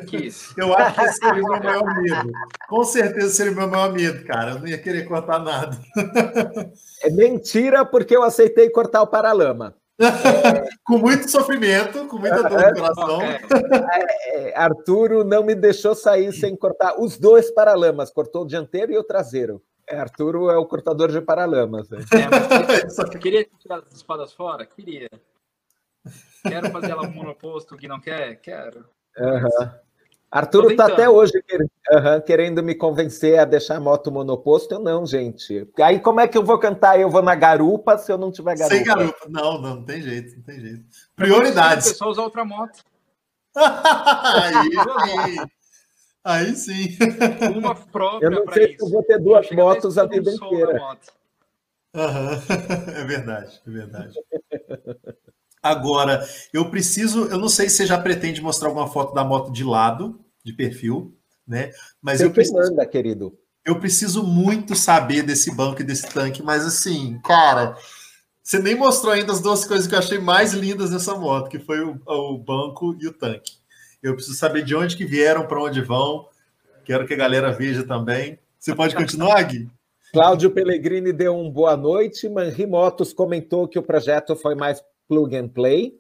Quis. [laughs] Eu acho que seria o meu maior medo. Com certeza seria o meu maior medo, cara. Eu não ia querer cortar nada. [laughs] É mentira, porque eu aceitei cortar o paralama. [laughs] com muito sofrimento, com muita dor no coração. É, é, Arturo não me deixou sair sem cortar os dois paralamas, cortou o dianteiro e o traseiro. É, Arturo é o cortador de paralamas. Né? É, queria tirar as espadas fora? Queria. Quero fazer ela monoposto que não quer? Quero. Uhum. Arturo está até hoje uhum, querendo me convencer a deixar a moto monoposto. Eu não, gente. Aí como é que eu vou cantar? Eu vou na garupa se eu não tiver garupa? Sem garupa. Não, não, não tem jeito, não tem jeito. Prioridades. O pessoal usar outra moto. aí, sim. aí sim. Uma própria. Eu não sei se eu vou ter duas motos a vida inteira. Uhum. [laughs] É verdade, é verdade. Agora, eu preciso, eu não sei se você já pretende mostrar alguma foto da moto de lado, de perfil, né? Mas eu preciso, manda, querido. Eu preciso muito saber desse banco e desse tanque, mas assim, cara, você nem mostrou ainda as duas coisas que eu achei mais lindas nessa moto, que foi o, o banco e o tanque. Eu preciso saber de onde que vieram, para onde vão. Quero que a galera veja também. Você pode continuar, Gui? Cláudio Pellegrini deu um boa noite. Manri Motos comentou que o projeto foi mais plug and play,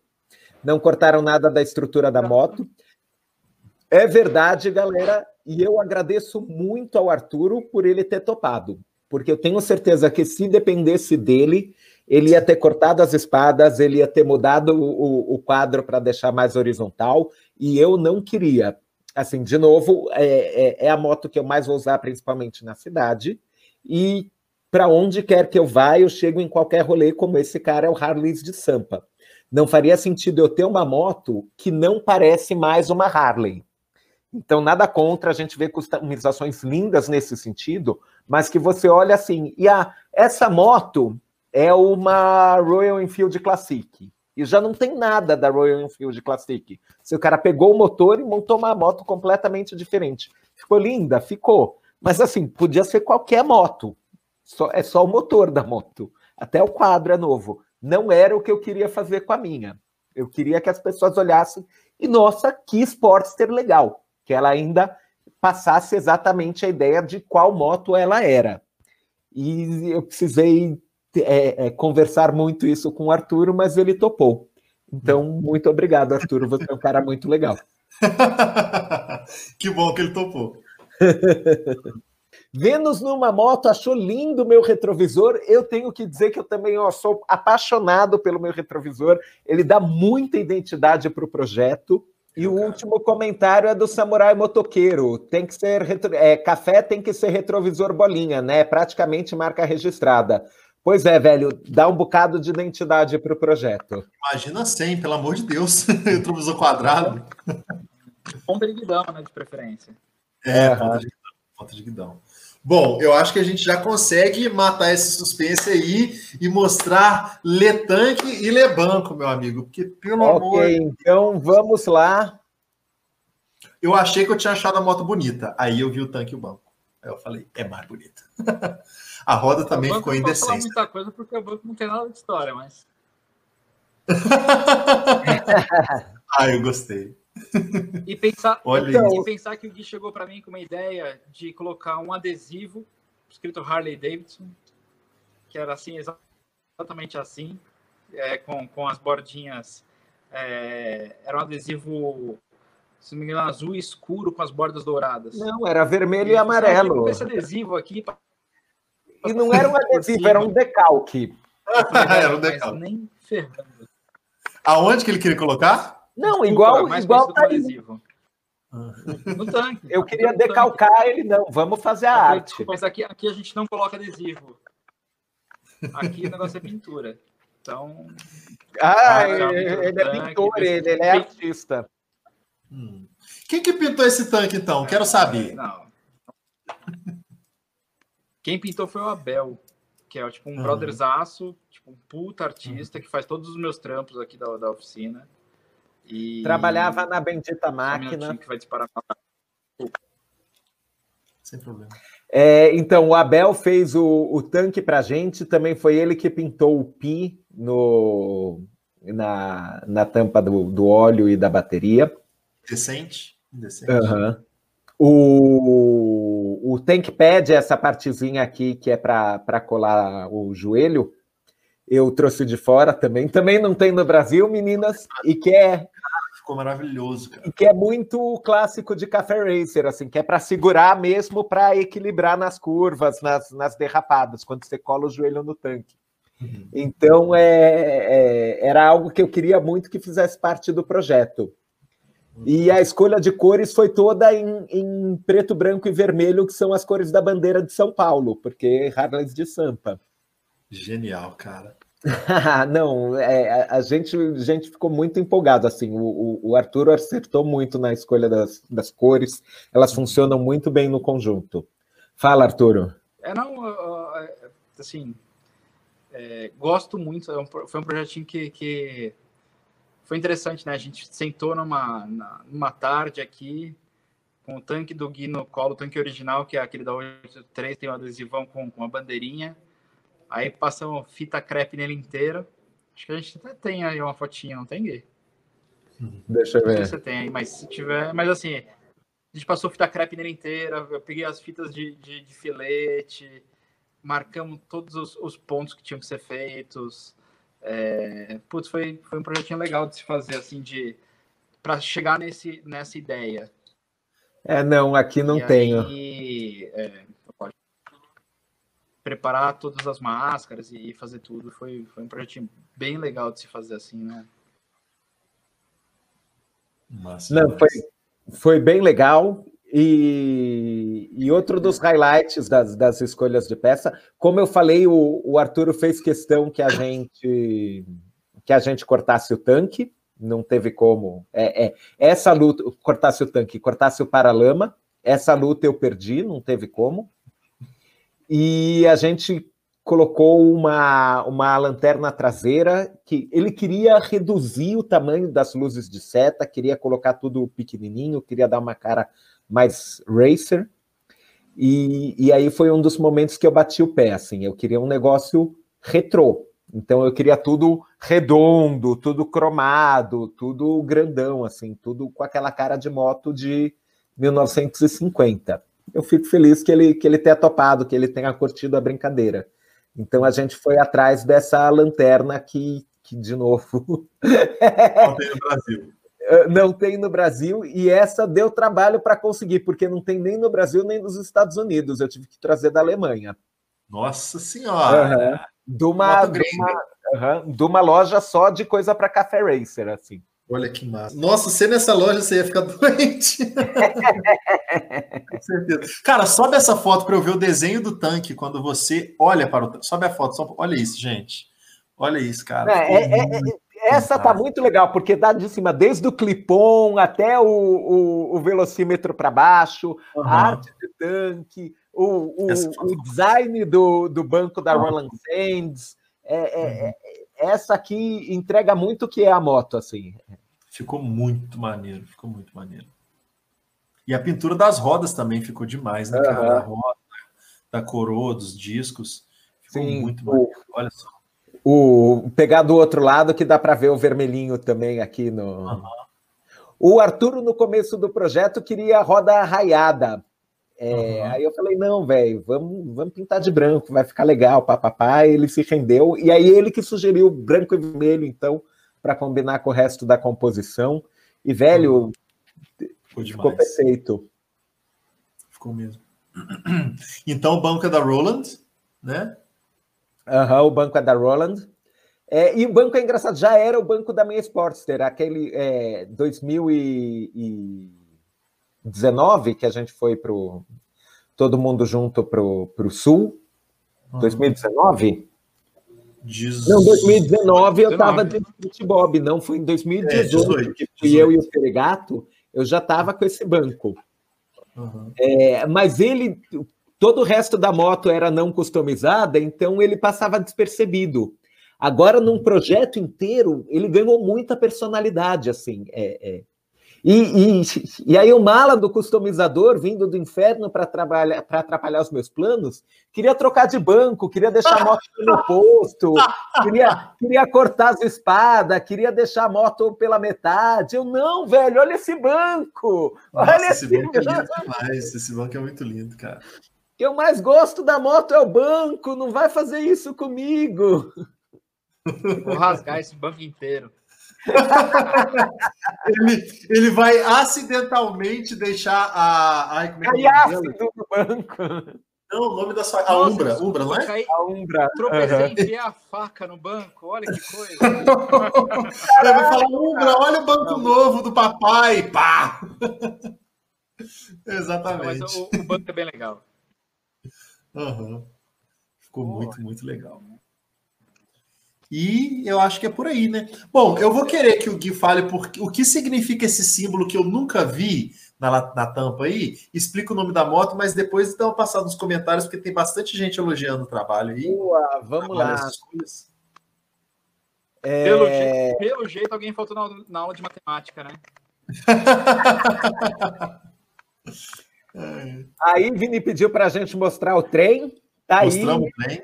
não cortaram nada da estrutura da moto. É verdade, galera, e eu agradeço muito ao Arturo por ele ter topado, porque eu tenho certeza que se dependesse dele, ele ia ter cortado as espadas, ele ia ter mudado o, o quadro para deixar mais horizontal, e eu não queria. Assim, de novo, é, é, é a moto que eu mais vou usar, principalmente na cidade, e para onde quer que eu vá, eu chego em qualquer rolê, como esse cara é o Harley de Sampa. Não faria sentido eu ter uma moto que não parece mais uma Harley. Então, nada contra, a gente vê customizações lindas nesse sentido, mas que você olha assim, e a, essa moto é uma Royal Enfield Classic. E já não tem nada da Royal Enfield Classic. Se o cara pegou o motor e montou uma moto completamente diferente. Ficou linda? Ficou. Mas assim, podia ser qualquer moto. Só, é só o motor da moto. Até o quadro é novo. Não era o que eu queria fazer com a minha. Eu queria que as pessoas olhassem e, nossa, que Sportster legal. Que ela ainda passasse exatamente a ideia de qual moto ela era. E eu precisei é, é, conversar muito isso com o Arturo, mas ele topou. Então, muito obrigado, Arturo. Você é um cara muito legal. [laughs] que bom que ele topou. [laughs] Vênus numa moto achou lindo o meu retrovisor. Eu tenho que dizer que eu também ó, sou apaixonado pelo meu retrovisor. Ele dá muita identidade para o projeto. E o último comentário é do Samurai Motoqueiro. Tem que ser retro... é, café tem que ser retrovisor bolinha, né? Praticamente marca registrada. Pois é, velho, dá um bocado de identidade para o projeto. Imagina 100, pelo amor de Deus. [laughs] retrovisor quadrado. Ponta de guidão, né? De preferência. É, ponta de guidão. Ponta de guidão. Bom, eu acho que a gente já consegue matar esse suspense aí e mostrar Letanque e Lebanco, meu amigo. Porque, pelo okay, amor. Ok, então vamos lá. Eu achei que eu tinha achado a moto bonita. Aí eu vi o tanque e o banco. Aí eu falei, é mais bonita. [laughs] a roda também ficou indecente. Não muita coisa porque o banco não tem nada de história, mas. [laughs] ah, eu gostei. E pensar, Olha então, e pensar que o Gui chegou para mim com uma ideia de colocar um adesivo escrito Harley Davidson, que era assim, exatamente assim, é, com, com as bordinhas. É, era um adesivo, se não me engano, azul escuro com as bordas douradas. Não, era vermelho e, e amarelo. Esse adesivo aqui. Pra... E não era um [laughs] adesivo, era um decalque. [laughs] era um decalque. Nem ferrando. Aonde que ele queria colocar? Não, igual, igual tá adesivo. No tanque. Eu queria decalcar tanque. ele, não. Vamos fazer a arte. Mas aqui, aqui a gente não coloca adesivo. Aqui o negócio é pintura. Então. Ah, ah ele, ele é pintor, ele, ele é artista. Hum. Quem que pintou esse tanque, então? Quero saber. Não. Quem pintou foi o Abel, que é tipo um uhum. brotherzaço, tipo um puta artista uhum. que faz todos os meus trampos aqui da, da oficina. E... Trabalhava na bendita máquina. Que vai disparar. Sem problema. É, então, o Abel fez o, o tanque para gente, também foi ele que pintou o pi no, na, na tampa do, do óleo e da bateria. Decente. Decente. Uhum. O, o tank pad, essa partezinha aqui que é para colar o joelho, eu trouxe de fora também. Também não tem no Brasil, meninas, e que é ficou maravilhoso, cara. E que é muito clássico de café racer, assim, que é para segurar mesmo para equilibrar nas curvas, nas, nas derrapadas, quando você cola o joelho no tanque. Uhum. Então é, é, era algo que eu queria muito que fizesse parte do projeto. E a escolha de cores foi toda em, em, preto, branco e vermelho, que são as cores da bandeira de São Paulo, porque Harleys de Sampa. Genial, cara. [laughs] Não, é, a, gente, a gente ficou muito empolgado, assim, o, o Arthur acertou muito na escolha das, das cores, elas funcionam muito bem no conjunto. Fala, Arturo. É, não, assim, é, gosto muito, é foi um projetinho que, que foi interessante, né, a gente sentou numa, numa tarde aqui, com o tanque do Gui no colo, o tanque original, que é aquele da 83, tem um adesivão com, com uma bandeirinha, Aí passamos fita crepe nele inteiro. Acho que a gente até tem aí uma fotinha, não tem, Gui? Deixa eu ver. Se você tem aí, mas se tiver. Mas assim, a gente passou fita crepe nele inteira. Eu peguei as fitas de, de, de filete, marcamos todos os, os, pontos que tinham que ser feitos. É, putz, foi, foi um projetinho legal de se fazer, assim, de para chegar nesse, nessa ideia. É, não, aqui não e tenho. Aí, é, preparar todas as máscaras e fazer tudo. Foi, foi um projetinho bem legal de se fazer assim, né? Massa, Não, foi, foi bem legal. E, e outro dos highlights das, das escolhas de peça, como eu falei, o, o Arturo fez questão que a gente que a gente cortasse o tanque, não teve como. É, é, essa luta, cortasse o tanque, cortasse o paralama, essa luta eu perdi, não teve como e a gente colocou uma, uma lanterna traseira que ele queria reduzir o tamanho das luzes de seta, queria colocar tudo pequenininho, queria dar uma cara mais racer. E, e aí foi um dos momentos que eu bati o pé, assim, eu queria um negócio retrô. Então eu queria tudo redondo, tudo cromado, tudo grandão, assim, tudo com aquela cara de moto de 1950 eu fico feliz que ele, que ele tenha topado, que ele tenha curtido a brincadeira. Então a gente foi atrás dessa lanterna que, que de novo. [laughs] Não tem no Brasil. Uh, não tem no Brasil e essa deu trabalho para conseguir, porque não tem nem no Brasil nem nos Estados Unidos. Eu tive que trazer da Alemanha. Nossa Senhora! Uhum. De, uma, de, uma, uhum. de uma loja só de coisa para café racer, assim. Olha que massa. Nossa, você nessa loja você ia ficar [laughs] doente. Com certeza. Cara, sobe essa foto para eu ver o desenho do tanque quando você olha para o tanque. Sobe a foto, só... olha isso, gente. Olha isso, cara. É, é, é, essa tá muito legal, porque dá de cima, desde o clipon até o, o, o velocímetro para baixo, uhum. a arte de tanque, o, o, o, design do, do banco da Roland Sands. É, é, uhum. Essa aqui entrega muito o que é a moto, assim. Ficou muito maneiro, ficou muito maneiro. E a pintura das rodas também ficou demais, né, cara? Uhum. A roda, da coroa, dos discos. Ficou Sim, muito maneiro. Olha só. O pegar do outro lado que dá para ver o vermelhinho também aqui no. Uhum. O Arturo, no começo do projeto, queria roda raiada. É, uhum. Aí eu falei, não, velho, vamos, vamos pintar de branco, vai ficar legal, papapá. Ele se rendeu, e aí ele que sugeriu branco e vermelho, então, para combinar com o resto da composição. E, velho, ficou, ficou perfeito. Ficou mesmo. Então, o banco é da Roland, né? Uhum, o banco é da Roland. É, e o banco é engraçado, já era o banco da minha Sportster, aquele é, 2019 que a gente foi para todo mundo junto para o sul. Uhum. 2019? Diz... Não, 2019 eu estava de futebol, não foi em 2018 é, que fui eu e o Peregato, eu já estava com esse banco. Uhum. É, mas ele, todo o resto da moto era não customizada, então ele passava despercebido. Agora, num projeto inteiro, ele ganhou muita personalidade, assim. É, é. E, e, e, aí o mala do customizador, vindo do inferno para atrapalhar os meus planos, queria trocar de banco, queria deixar a moto no posto, queria, queria cortar as espadas, queria deixar a moto pela metade. Eu, não, velho, olha esse banco! Nossa, olha esse, esse banco. É lindo demais, esse banco é muito lindo, cara. O que eu mais gosto da moto é o banco, não vai fazer isso comigo. Vou rasgar esse banco inteiro. Ele, ele vai acidentalmente deixar a. Ai, como é que é no banco. Não, o nome da sua. A Umbra, Umbra, não é? Caí, a Umbra. Tropecei uhum. a faca no banco, olha que coisa. Ele [laughs] vai falar, Umbra, olha o banco não. novo do papai, pá! [laughs] Exatamente. Mas o, o, banco é bem legal. Uhum. Ficou muito, muito legal. E eu acho que é por aí, né? Bom, eu vou querer que o Gui fale por, o que significa esse símbolo que eu nunca vi na, na tampa aí. Explica o nome da moto, mas depois dá uma passada nos comentários, porque tem bastante gente elogiando o trabalho aí. Boa, vamos lá. É... Pelo, jeito, pelo, jeito, alguém faltou na, na aula de matemática, né? [laughs] aí, Vini pediu para a gente mostrar o trem. Tá Mostramos aí. o trem.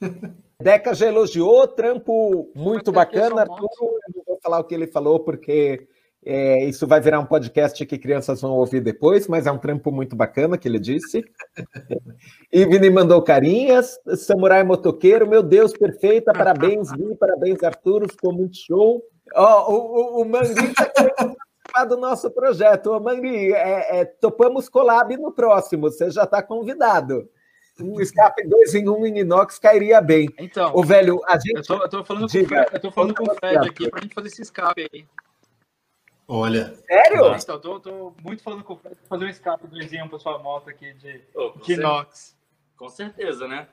[laughs] Deca já elogiou, trampo muito bacana. Arthur, eu não vou falar o que ele falou, porque é, isso vai virar um podcast que crianças vão ouvir depois, mas é um trampo muito bacana que ele disse. [laughs] E Vini mandou carinhas, Samurai Motoqueiro, meu Deus, perfeita, parabéns, Vini, parabéns, Arthur, ficou muito show. Oh, o, o, o Mangui está querendo participar do nosso projeto. Ô, Mangui, é, é, topamos collab no próximo, você já está convidado um escape dois em um em inox cairia bem. Então, o velho, a gente. Eu tô, eu tô falando, Diga, com, o Fred, eu tô falando com o Fred aqui pra gente fazer esse escape aí. Olha. Sério? Então, tô, tô muito falando com o Fred pra fazer um escape dois em um pra sua moto aqui de, oh, de inox. Com certeza, né?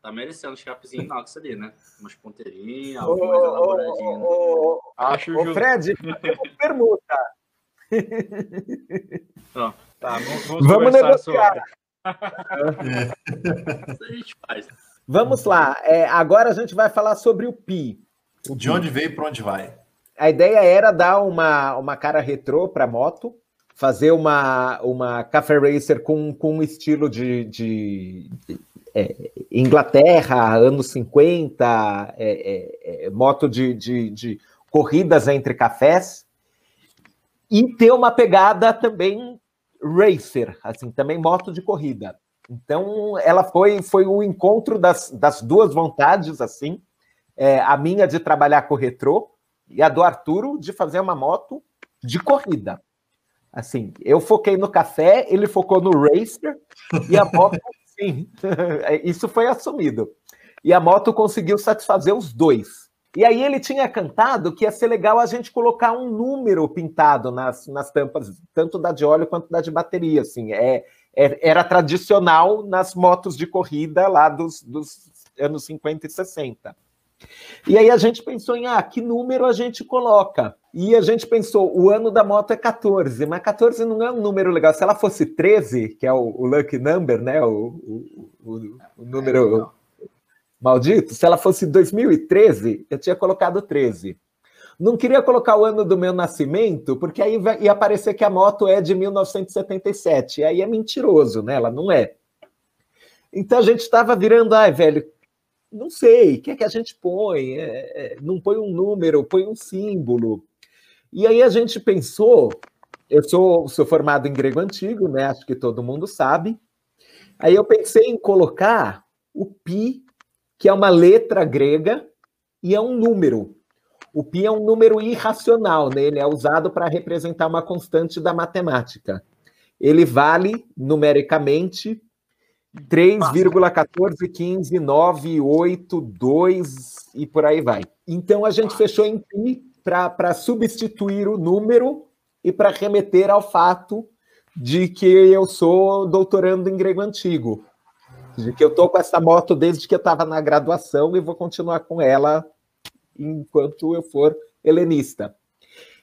Tá merecendo um escapezinho inox ali, né? Umas ponteirinhas, algo mais elaboradinho. Né? Acho Ô, Fred, [laughs] permuta. Então, tá, vamos, vamos, vamos negociar. Sobre. É. Vamos lá. É, agora a gente vai falar sobre o Pi. O de onde veio e para onde vai? A ideia era dar uma, uma cara retrô para a moto, fazer uma, uma Café Racer com, com um estilo de, de, de é, Inglaterra, anos 50, é, é, é, moto de, de, de corridas entre cafés, e ter uma pegada também racer, assim, também moto de corrida. Então, ela foi foi o encontro das, das duas vontades, assim, é, a minha de trabalhar com retrô e a do Arturo de fazer uma moto de corrida. Assim, eu foquei no café, ele focou no racer e a moto, [laughs] sim, [laughs] isso foi assumido. E a moto conseguiu satisfazer os dois. E aí ele tinha cantado que ia ser legal a gente colocar um número pintado nas, nas tampas, tanto da de óleo quanto da de bateria. Assim, é, é era tradicional nas motos de corrida lá dos, dos anos 50 e 60. E aí a gente pensou em, ah, que número a gente coloca? E a gente pensou, o ano da moto é 14, mas 14 não é um número legal. Se ela fosse 13, que é o, o lucky number, né, o, o, o número maldito, se ela fosse 2013, eu tinha colocado 13. Não queria colocar o ano do meu nascimento, porque aí ia aparecer que a moto é de 1977. E aí é mentiroso, né? Ela não é. Então a gente estava virando, ai, velho, não sei, o que é que a gente põe? É, é, não põe um número, põe um símbolo. E aí a gente pensou, eu sou, sou formado em grego antigo, né? Acho que todo mundo sabe. Aí eu pensei em colocar o pi, que é uma letra grega e é um número. O pi é um número irracional, né? ele é usado para representar uma constante da matemática. Ele vale numericamente 3,1415982 e por aí vai. Então a gente fechou em pi para substituir o número e para remeter ao fato de que eu sou doutorando em grego antigo. De que eu estou com essa moto desde que eu estava na graduação e vou continuar com ela enquanto eu for helenista.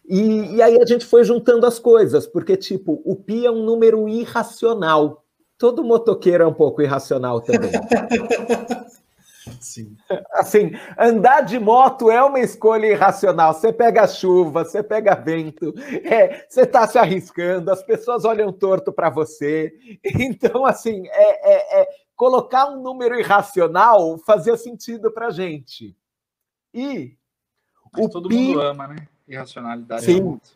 E, e aí a gente foi juntando as coisas, porque, tipo, o pi é um número irracional. Todo motoqueiro é um pouco irracional também. [laughs] Sim. Assim, andar de moto é uma escolha irracional. Você pega chuva, você pega vento, é, você está se arriscando, as pessoas olham torto para você. [laughs] Então, assim, é, é, é, colocar um número irracional fazia sentido para gente. E Mas o todo pi... mundo ama, né? Irracionalidade. Sim. É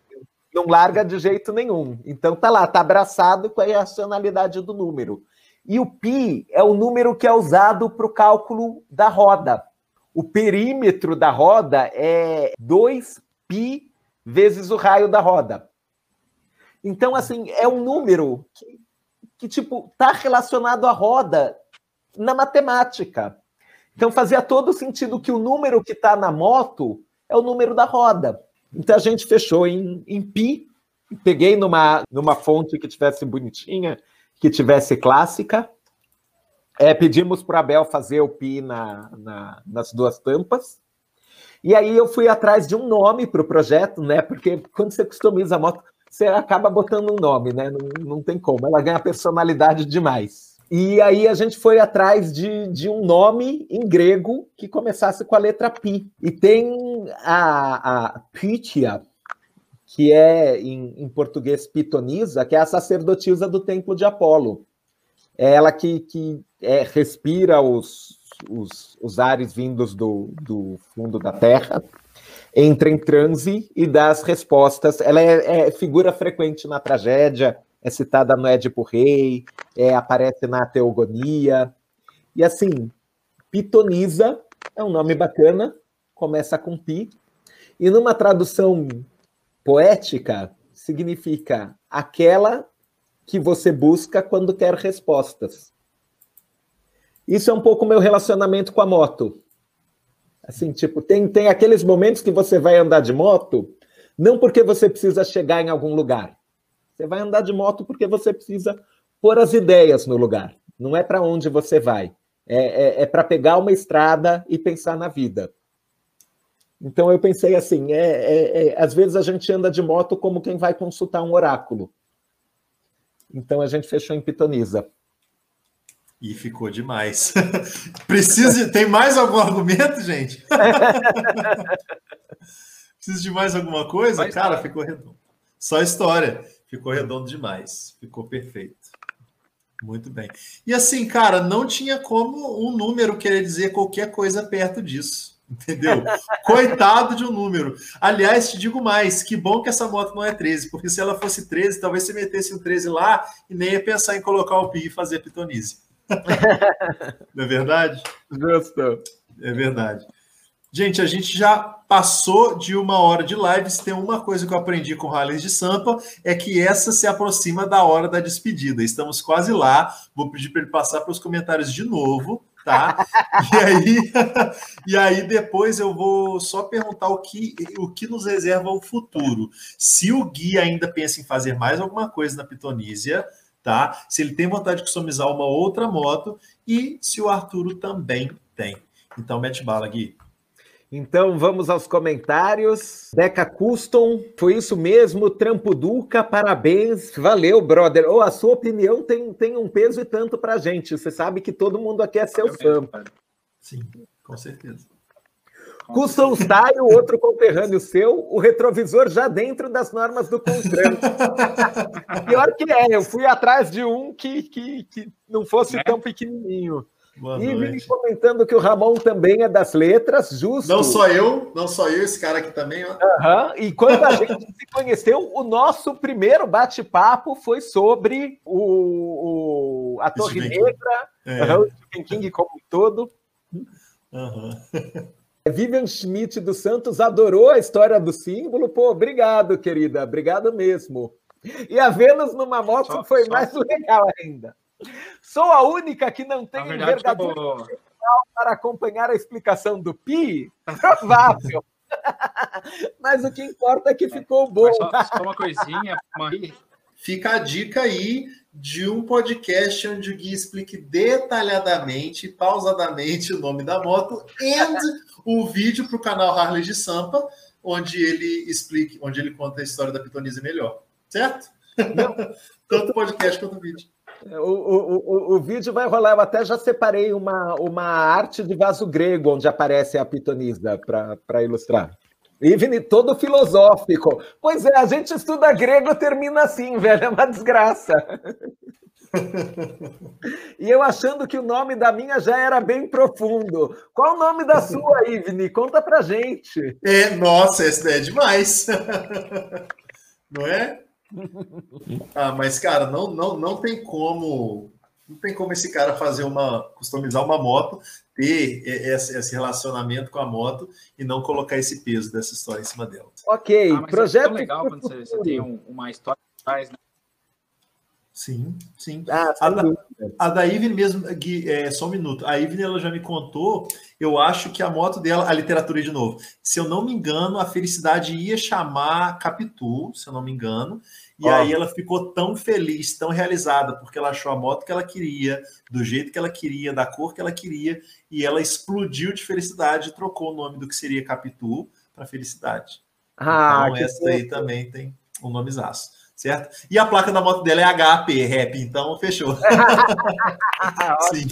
não larga de jeito nenhum. Então tá lá, tá abraçado com a irracionalidade do número. E o pi é o número que é usado para o cálculo da roda. O perímetro da roda é 2π vezes o raio da roda. Então, assim, é um número que, que tipo, está relacionado à roda na matemática. Então, fazia todo sentido que o número que está na moto é o número da roda. Então a gente fechou em, em pi, peguei numa, numa fonte que tivesse bonitinha, que tivesse clássica. É, pedimos para o Abel fazer o pi na, na, nas duas tampas. E aí eu fui atrás de um nome para o projeto, né? Porque quando você customiza a moto, você acaba botando um nome, né? Não, não tem como, ela ganha personalidade demais. E aí a gente foi atrás de, de um nome em grego que começasse com a letra Pi. E tem a, a que é em, em, português pitonisa, que é a sacerdotisa do templo de Apolo. É ela que, que é, respira os, os, os ares vindos do, do fundo da terra, entra em transe e dá as respostas. Ela é, é figura frequente na tragédia, é citada no Édipo Rei, é, aparece na Teogonia. E assim, Pitonisa é um nome bacana, começa com Pi, e numa tradução poética, significa aquela que você busca quando quer respostas. Isso é um pouco meu relacionamento com a moto. Assim, tipo, tem, tem aqueles momentos que você vai andar de moto, não porque você precisa chegar em algum lugar, você vai andar de moto porque você precisa pôr as ideias no lugar. Não é para onde você vai. É, é, é para pegar uma estrada e pensar na vida. Então eu pensei assim: é, é, é, às vezes a gente anda de moto como quem vai consultar um oráculo. Então a gente fechou em Pitoniza. E ficou demais. [laughs] Precisa. Tem mais algum argumento, gente? [laughs] Precisa de mais alguma coisa? Cara, ficou redondo. Só história. Ficou redondo demais. Ficou perfeito. Muito bem. E assim, cara, não tinha como um número querer dizer qualquer coisa perto disso. Entendeu? [laughs] Coitado de um número. Aliás, te digo mais: que bom que essa moto não é 13, porque se ela fosse 13, talvez você metesse um 13 lá e nem ia pensar em colocar o pi e fazer pitonize. [laughs] não é verdade? Justo. É verdade. Gente, a gente já passou de uma hora de live. Se tem uma coisa que eu aprendi com o Rally de Sampa, é que essa se aproxima da hora da despedida. Estamos quase lá. Vou pedir para ele passar para os comentários de novo, tá? [laughs] E aí, [laughs] e aí depois eu vou só perguntar o que, o que nos reserva o futuro. Se o Gui ainda pensa em fazer mais alguma coisa na Pitonísia, tá? Se ele tem vontade de customizar uma outra moto e se o Arturo também tem. Então, mete bala, Gui. Então vamos aos comentários. Deca Custom, foi isso mesmo. Trampo Duca, parabéns. Valeu, brother. Ou oh, a sua opinião tem, tem um peso e tanto pra gente. Você sabe que todo mundo aqui é seu fã. Sim, com certeza. Custom Style, outro conterrâneo seu, o retrovisor já dentro das normas do Contran. [laughs] Pior que é, eu fui atrás de um que, que, que não fosse é. tão pequenininho. Boa e vim comentando que o Ramon também é das letras, justo. Não só eu, não só eu, esse cara aqui também. Ó. Uhum. E quando a gente se conheceu, o nosso primeiro bate-papo foi sobre o, o a Torre Negra, é. uhum, o Stephen King como um todo. Uhum. [laughs] Vivian Schmidt dos Santos adorou a história do símbolo. Pô, obrigado, querida. Obrigado mesmo. E a Vênus numa moto só, foi só... mais legal ainda. Sou a única que não tem envergadura eu... para acompanhar a explicação do Pi? Provável. [laughs] Mas o que importa é que ficou bom. Só, só, uma coisinha, Marie. [laughs] Fica a dica aí de um podcast onde o Gui explique detalhadamente, pausadamente o nome da moto e o vídeo para o canal Harley de Sampa, onde ele explique, onde ele conta a história da Pitonise melhor. Certo? [laughs] Tanto o podcast quanto o vídeo. O, o, o, o, vídeo vai rolar. Eu até já separei uma, uma arte de vaso grego onde aparece a pitonisa para ilustrar. Ivni todo filosófico. Pois é, a gente estuda grego termina assim, velho. É uma desgraça. [laughs] [laughs] e eu achando que o nome da minha já era bem profundo. Qual o nome da sua, Ivni? Conta pra gente. É, nossa, essa é demais. [laughs] Não é? ah, mas, cara, não, não, não tem como. Não tem como esse cara fazer uma. customizar uma moto, ter esse, esse relacionamento com a moto e não colocar esse peso dessa história em cima dela. Ok, ah, projeto. É tão legal quando você, você tem um, uma história atrás, né? Sim, sim. Ah, a, da, a da Ivne mesmo, Gui, é, só um minuto. A Ivne ela já me contou, eu acho que a moto dela, a literatura de novo. Se eu não me engano, a Felicidade ia chamar Capitu, se eu não me engano. E aí ela ficou tão feliz, tão realizada, porque ela achou a moto que ela queria, do jeito que ela queria, da cor que ela queria, e ela explodiu de felicidade e trocou o nome do que seria Capitu para Felicidade. Ah, então essa aí também tem um nome zaço certo? E a placa da moto dela é HP Rap, então fechou. [laughs] [laughs] Sim.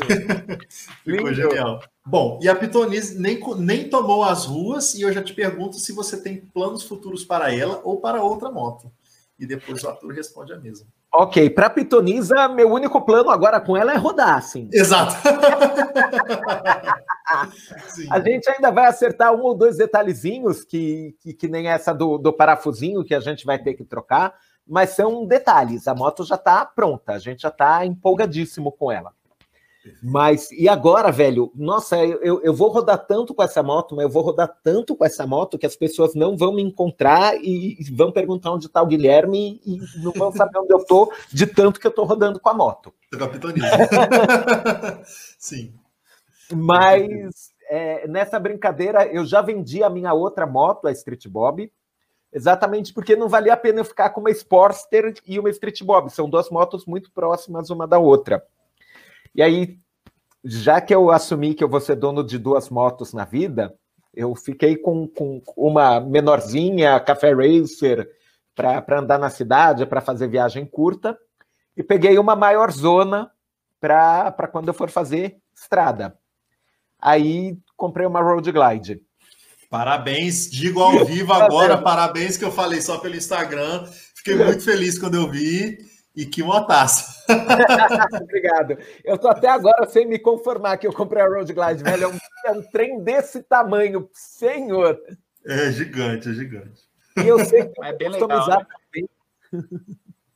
[laughs] Ficou genial. Bom, e a Pitonise nem, nem tomou as ruas, e eu já te pergunto se você tem planos futuros para ela ou para outra moto. E depois o Arthur responde a mesma. Ok, para Pitonisa, meu único plano agora com ela é rodar, sim. Exato. a gente ainda vai acertar um ou dois detalhezinhos, que, que, que nem essa do, do parafusinho que a gente vai ter que trocar mas são detalhes. A moto já está pronta, a gente já está empolgadíssimo com ela. Mas, e agora, velho? Nossa, eu, eu vou rodar tanto com essa moto, mas eu vou rodar tanto com essa moto que as pessoas não vão me encontrar e vão perguntar onde está o Guilherme e não vão saber onde eu estou de tanto que eu estou rodando com a moto. [laughs] Sim. Mas é, nessa brincadeira, eu já vendi a minha outra moto, a Street Bob, Exatamente porque não valia a pena ficar com uma Sportster e uma Street Bob. São duas motos muito próximas uma da outra. E aí, já que eu assumi que eu vou ser dono de duas motos na vida, eu fiquei com, com uma menorzinha, Café Racer, para andar na cidade, para fazer viagem curta, e peguei uma maior zona para quando eu for fazer estrada. Aí comprei uma Road Glide. Parabéns, digo ao vivo agora, parabéns que eu falei só pelo Instagram. Fiquei muito feliz quando eu vi e que uma taça. [laughs] Obrigado. Eu tô até agora sem me conformar que eu comprei a Road Glide, velho. É um, é um trem desse tamanho, senhor. É gigante, é gigante. E eu sei que é bem legal. Né? Também.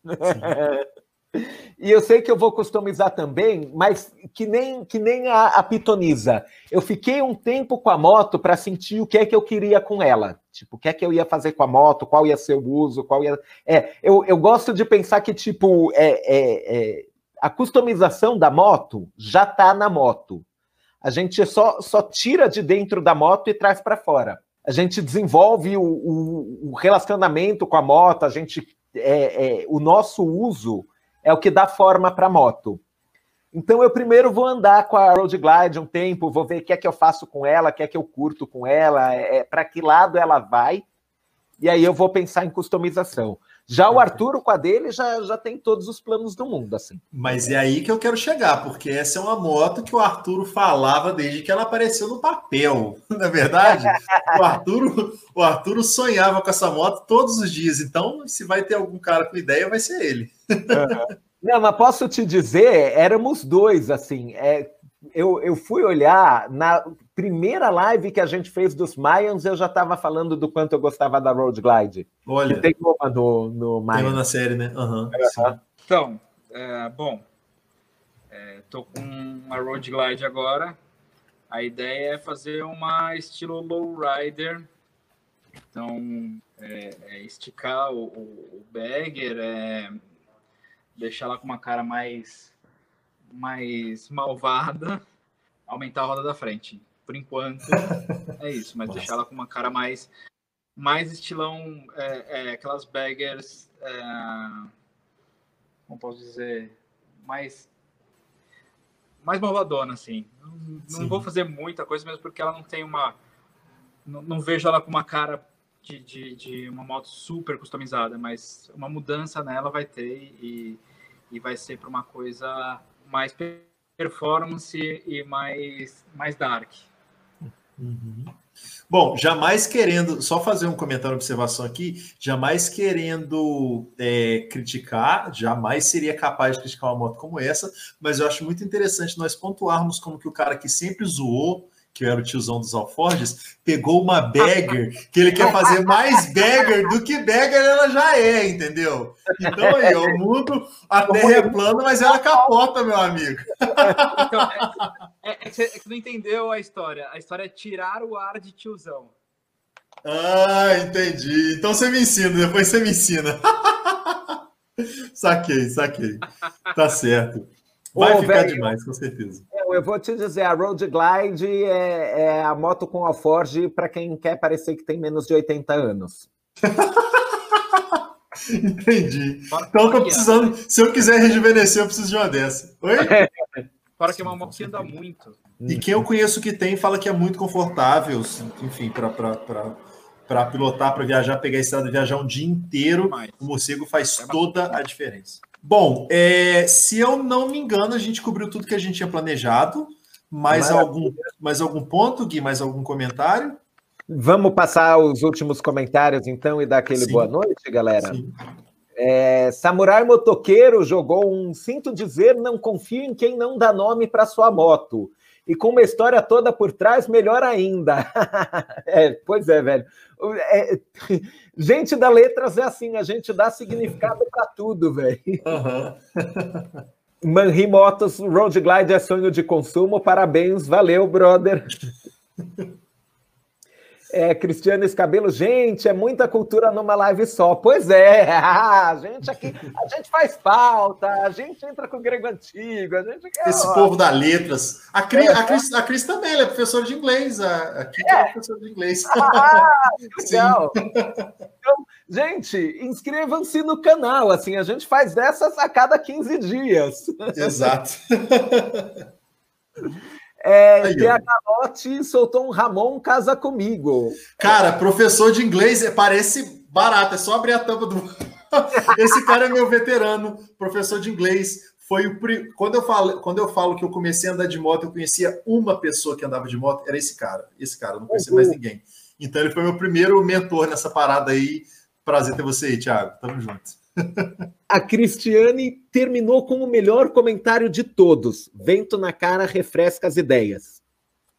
[laughs] E eu sei que eu vou customizar também, mas que nem, que nem a, a pitoniza. Eu fiquei um tempo com a moto para sentir o que é que eu queria com ela. Tipo, o que é que eu ia fazer com a moto, qual ia ser o uso, qual ia. É, eu, eu gosto de pensar que, tipo, é, é, é a customização da moto já está na moto. A gente só, só tira de dentro da moto e traz para fora. A gente desenvolve o, o, o, relacionamento com a moto, a gente. É, é, o nosso uso é o que dá forma para a moto. Então eu primeiro vou andar com a Road Glide um tempo, vou ver o que é que eu faço com ela, o que é que eu curto com ela, é, é para que lado ela vai, e aí eu vou pensar em customização. Já o Arturo, com a dele, já, já tem todos os planos do mundo, assim. Mas é aí que eu quero chegar, porque essa é uma moto que o Arturo falava desde que ela apareceu no papel, [laughs] não é verdade? o, Arturo, o Arturo sonhava com essa moto todos os dias, então se vai ter algum cara com ideia, vai ser ele. Não, mas posso te dizer, éramos dois, assim. É, eu, eu fui olhar na primeira live que a gente fez dos Mayans, eu já estava falando do quanto eu gostava da Road Glide. Olha. Que tem uma no, no Mayans. Tem uma na série, né? Uhum, então, é, bom, é, tô com uma Road Glide agora. A ideia é fazer uma estilo lowrider. Então, é, é esticar o, o, o bagger, é deixar ela com uma cara mais mais malvada, aumentar a roda da frente. Por enquanto, é isso, mas Nossa. [laughs] deixar ela com uma cara mais mais estilão é, é, aquelas baggers é, como posso dizer mais mais malvadona assim não, não vou fazer muita coisa mesmo porque ela não tem uma não, não vejo ela com uma cara de, de, de, uma moto super customizada, mas uma mudança nela vai ter e, e vai ser para uma coisa mais performance e mais, mais dark. Uhum. Bom, jamais querendo, só fazer um comentário, observação aqui, jamais querendo é, criticar, jamais seria capaz de criticar uma moto como essa, mas eu acho muito interessante nós pontuarmos como que o cara que sempre zoou que era o tiozão dos alforjes, pegou uma bagger, que ele quer fazer mais bagger do que bagger ela já é, entendeu? Então aí, o mundo, a terra é plana, mas ela capota, meu amigo. Então, é, é, é, que você não entendeu a história. A história é tirar o ar de tiozão. Ah, entendi. Então você me ensina, depois você me ensina. [laughs] saquei, saquei. Tá certo. Vai Ô, ficar demais, com certeza. Eu vou te dizer, a Road Glide é, é a moto com alforge para quem quer parecer que tem menos de 80 anos. [laughs] Entendi. Então eu tô precisando. Se eu quiser rejuvenescer, eu preciso de uma dessa. Oi? [laughs] Para que é uma moto que anda muito. E quem eu conheço que tem fala que é muito confortável, enfim, para pilotar, para viajar, pegar a estrada, viajar um dia inteiro. O morcego faz é toda a diferença. Bom, é, se eu não me engano, a gente cobriu tudo que a gente tinha planejado. Mais algum, mais algum ponto, Gui? Mais algum comentário? Vamos passar os últimos comentários, então, e dar aquele Sim. boa noite, galera. Sim. É, Samurai Motoqueiro jogou um Sinto dizer, não confio em quem não dá nome para sua moto. E com uma história toda por trás, melhor ainda. [laughs] é, pois é, velho. É, [laughs] gente da letras é assim, a gente dá significado para tudo, velho. Uhum. [laughs] Manri Motos Road Glide é sonho de consumo. Parabéns, valeu, brother. É, Cristiano Escabelo, gente, é muita cultura numa live só. Pois é, [laughs] a gente aqui, a gente faz falta, a gente entra com o grego antigo, a gente quer, Esse ó, povo da letras. A Cris, é, a Cris, a Cris também, ela é professora de inglês. A, Kika é. é professora de inglês. Ah, [laughs] legal. então, gente, inscrevam-se no canal, assim, a gente faz dessas a cada 15 dias. Exato. [laughs] É, Aí, a Calote soltou um Ramon casa comigo. Cara, professor de inglês parece barato, é só abrir a tampa do. [laughs] Esse cara é meu veterano, professor de inglês. Foi o quando eu falo quando eu falo que eu comecei a andar de moto, eu conhecia uma pessoa que andava de moto, era esse cara. Esse cara, não conhecia uhum. mais ninguém. Então ele foi meu primeiro mentor nessa parada aí. Prazer ter você aí, Thiago. Tamo junto. A Cristiane terminou com o melhor comentário de todos. Vento na cara refresca as ideias.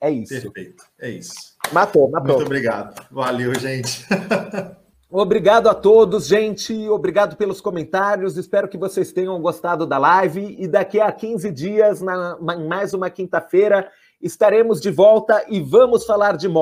É isso. Perfeito. É isso. Matou, matou. Muito obrigado. Valeu, gente. [laughs] Obrigado a todos, gente. Obrigado pelos comentários. Espero que vocês tenham gostado da live. E daqui a 15 dias, na, mais uma quinta-feira, estaremos de volta e vamos falar de moda.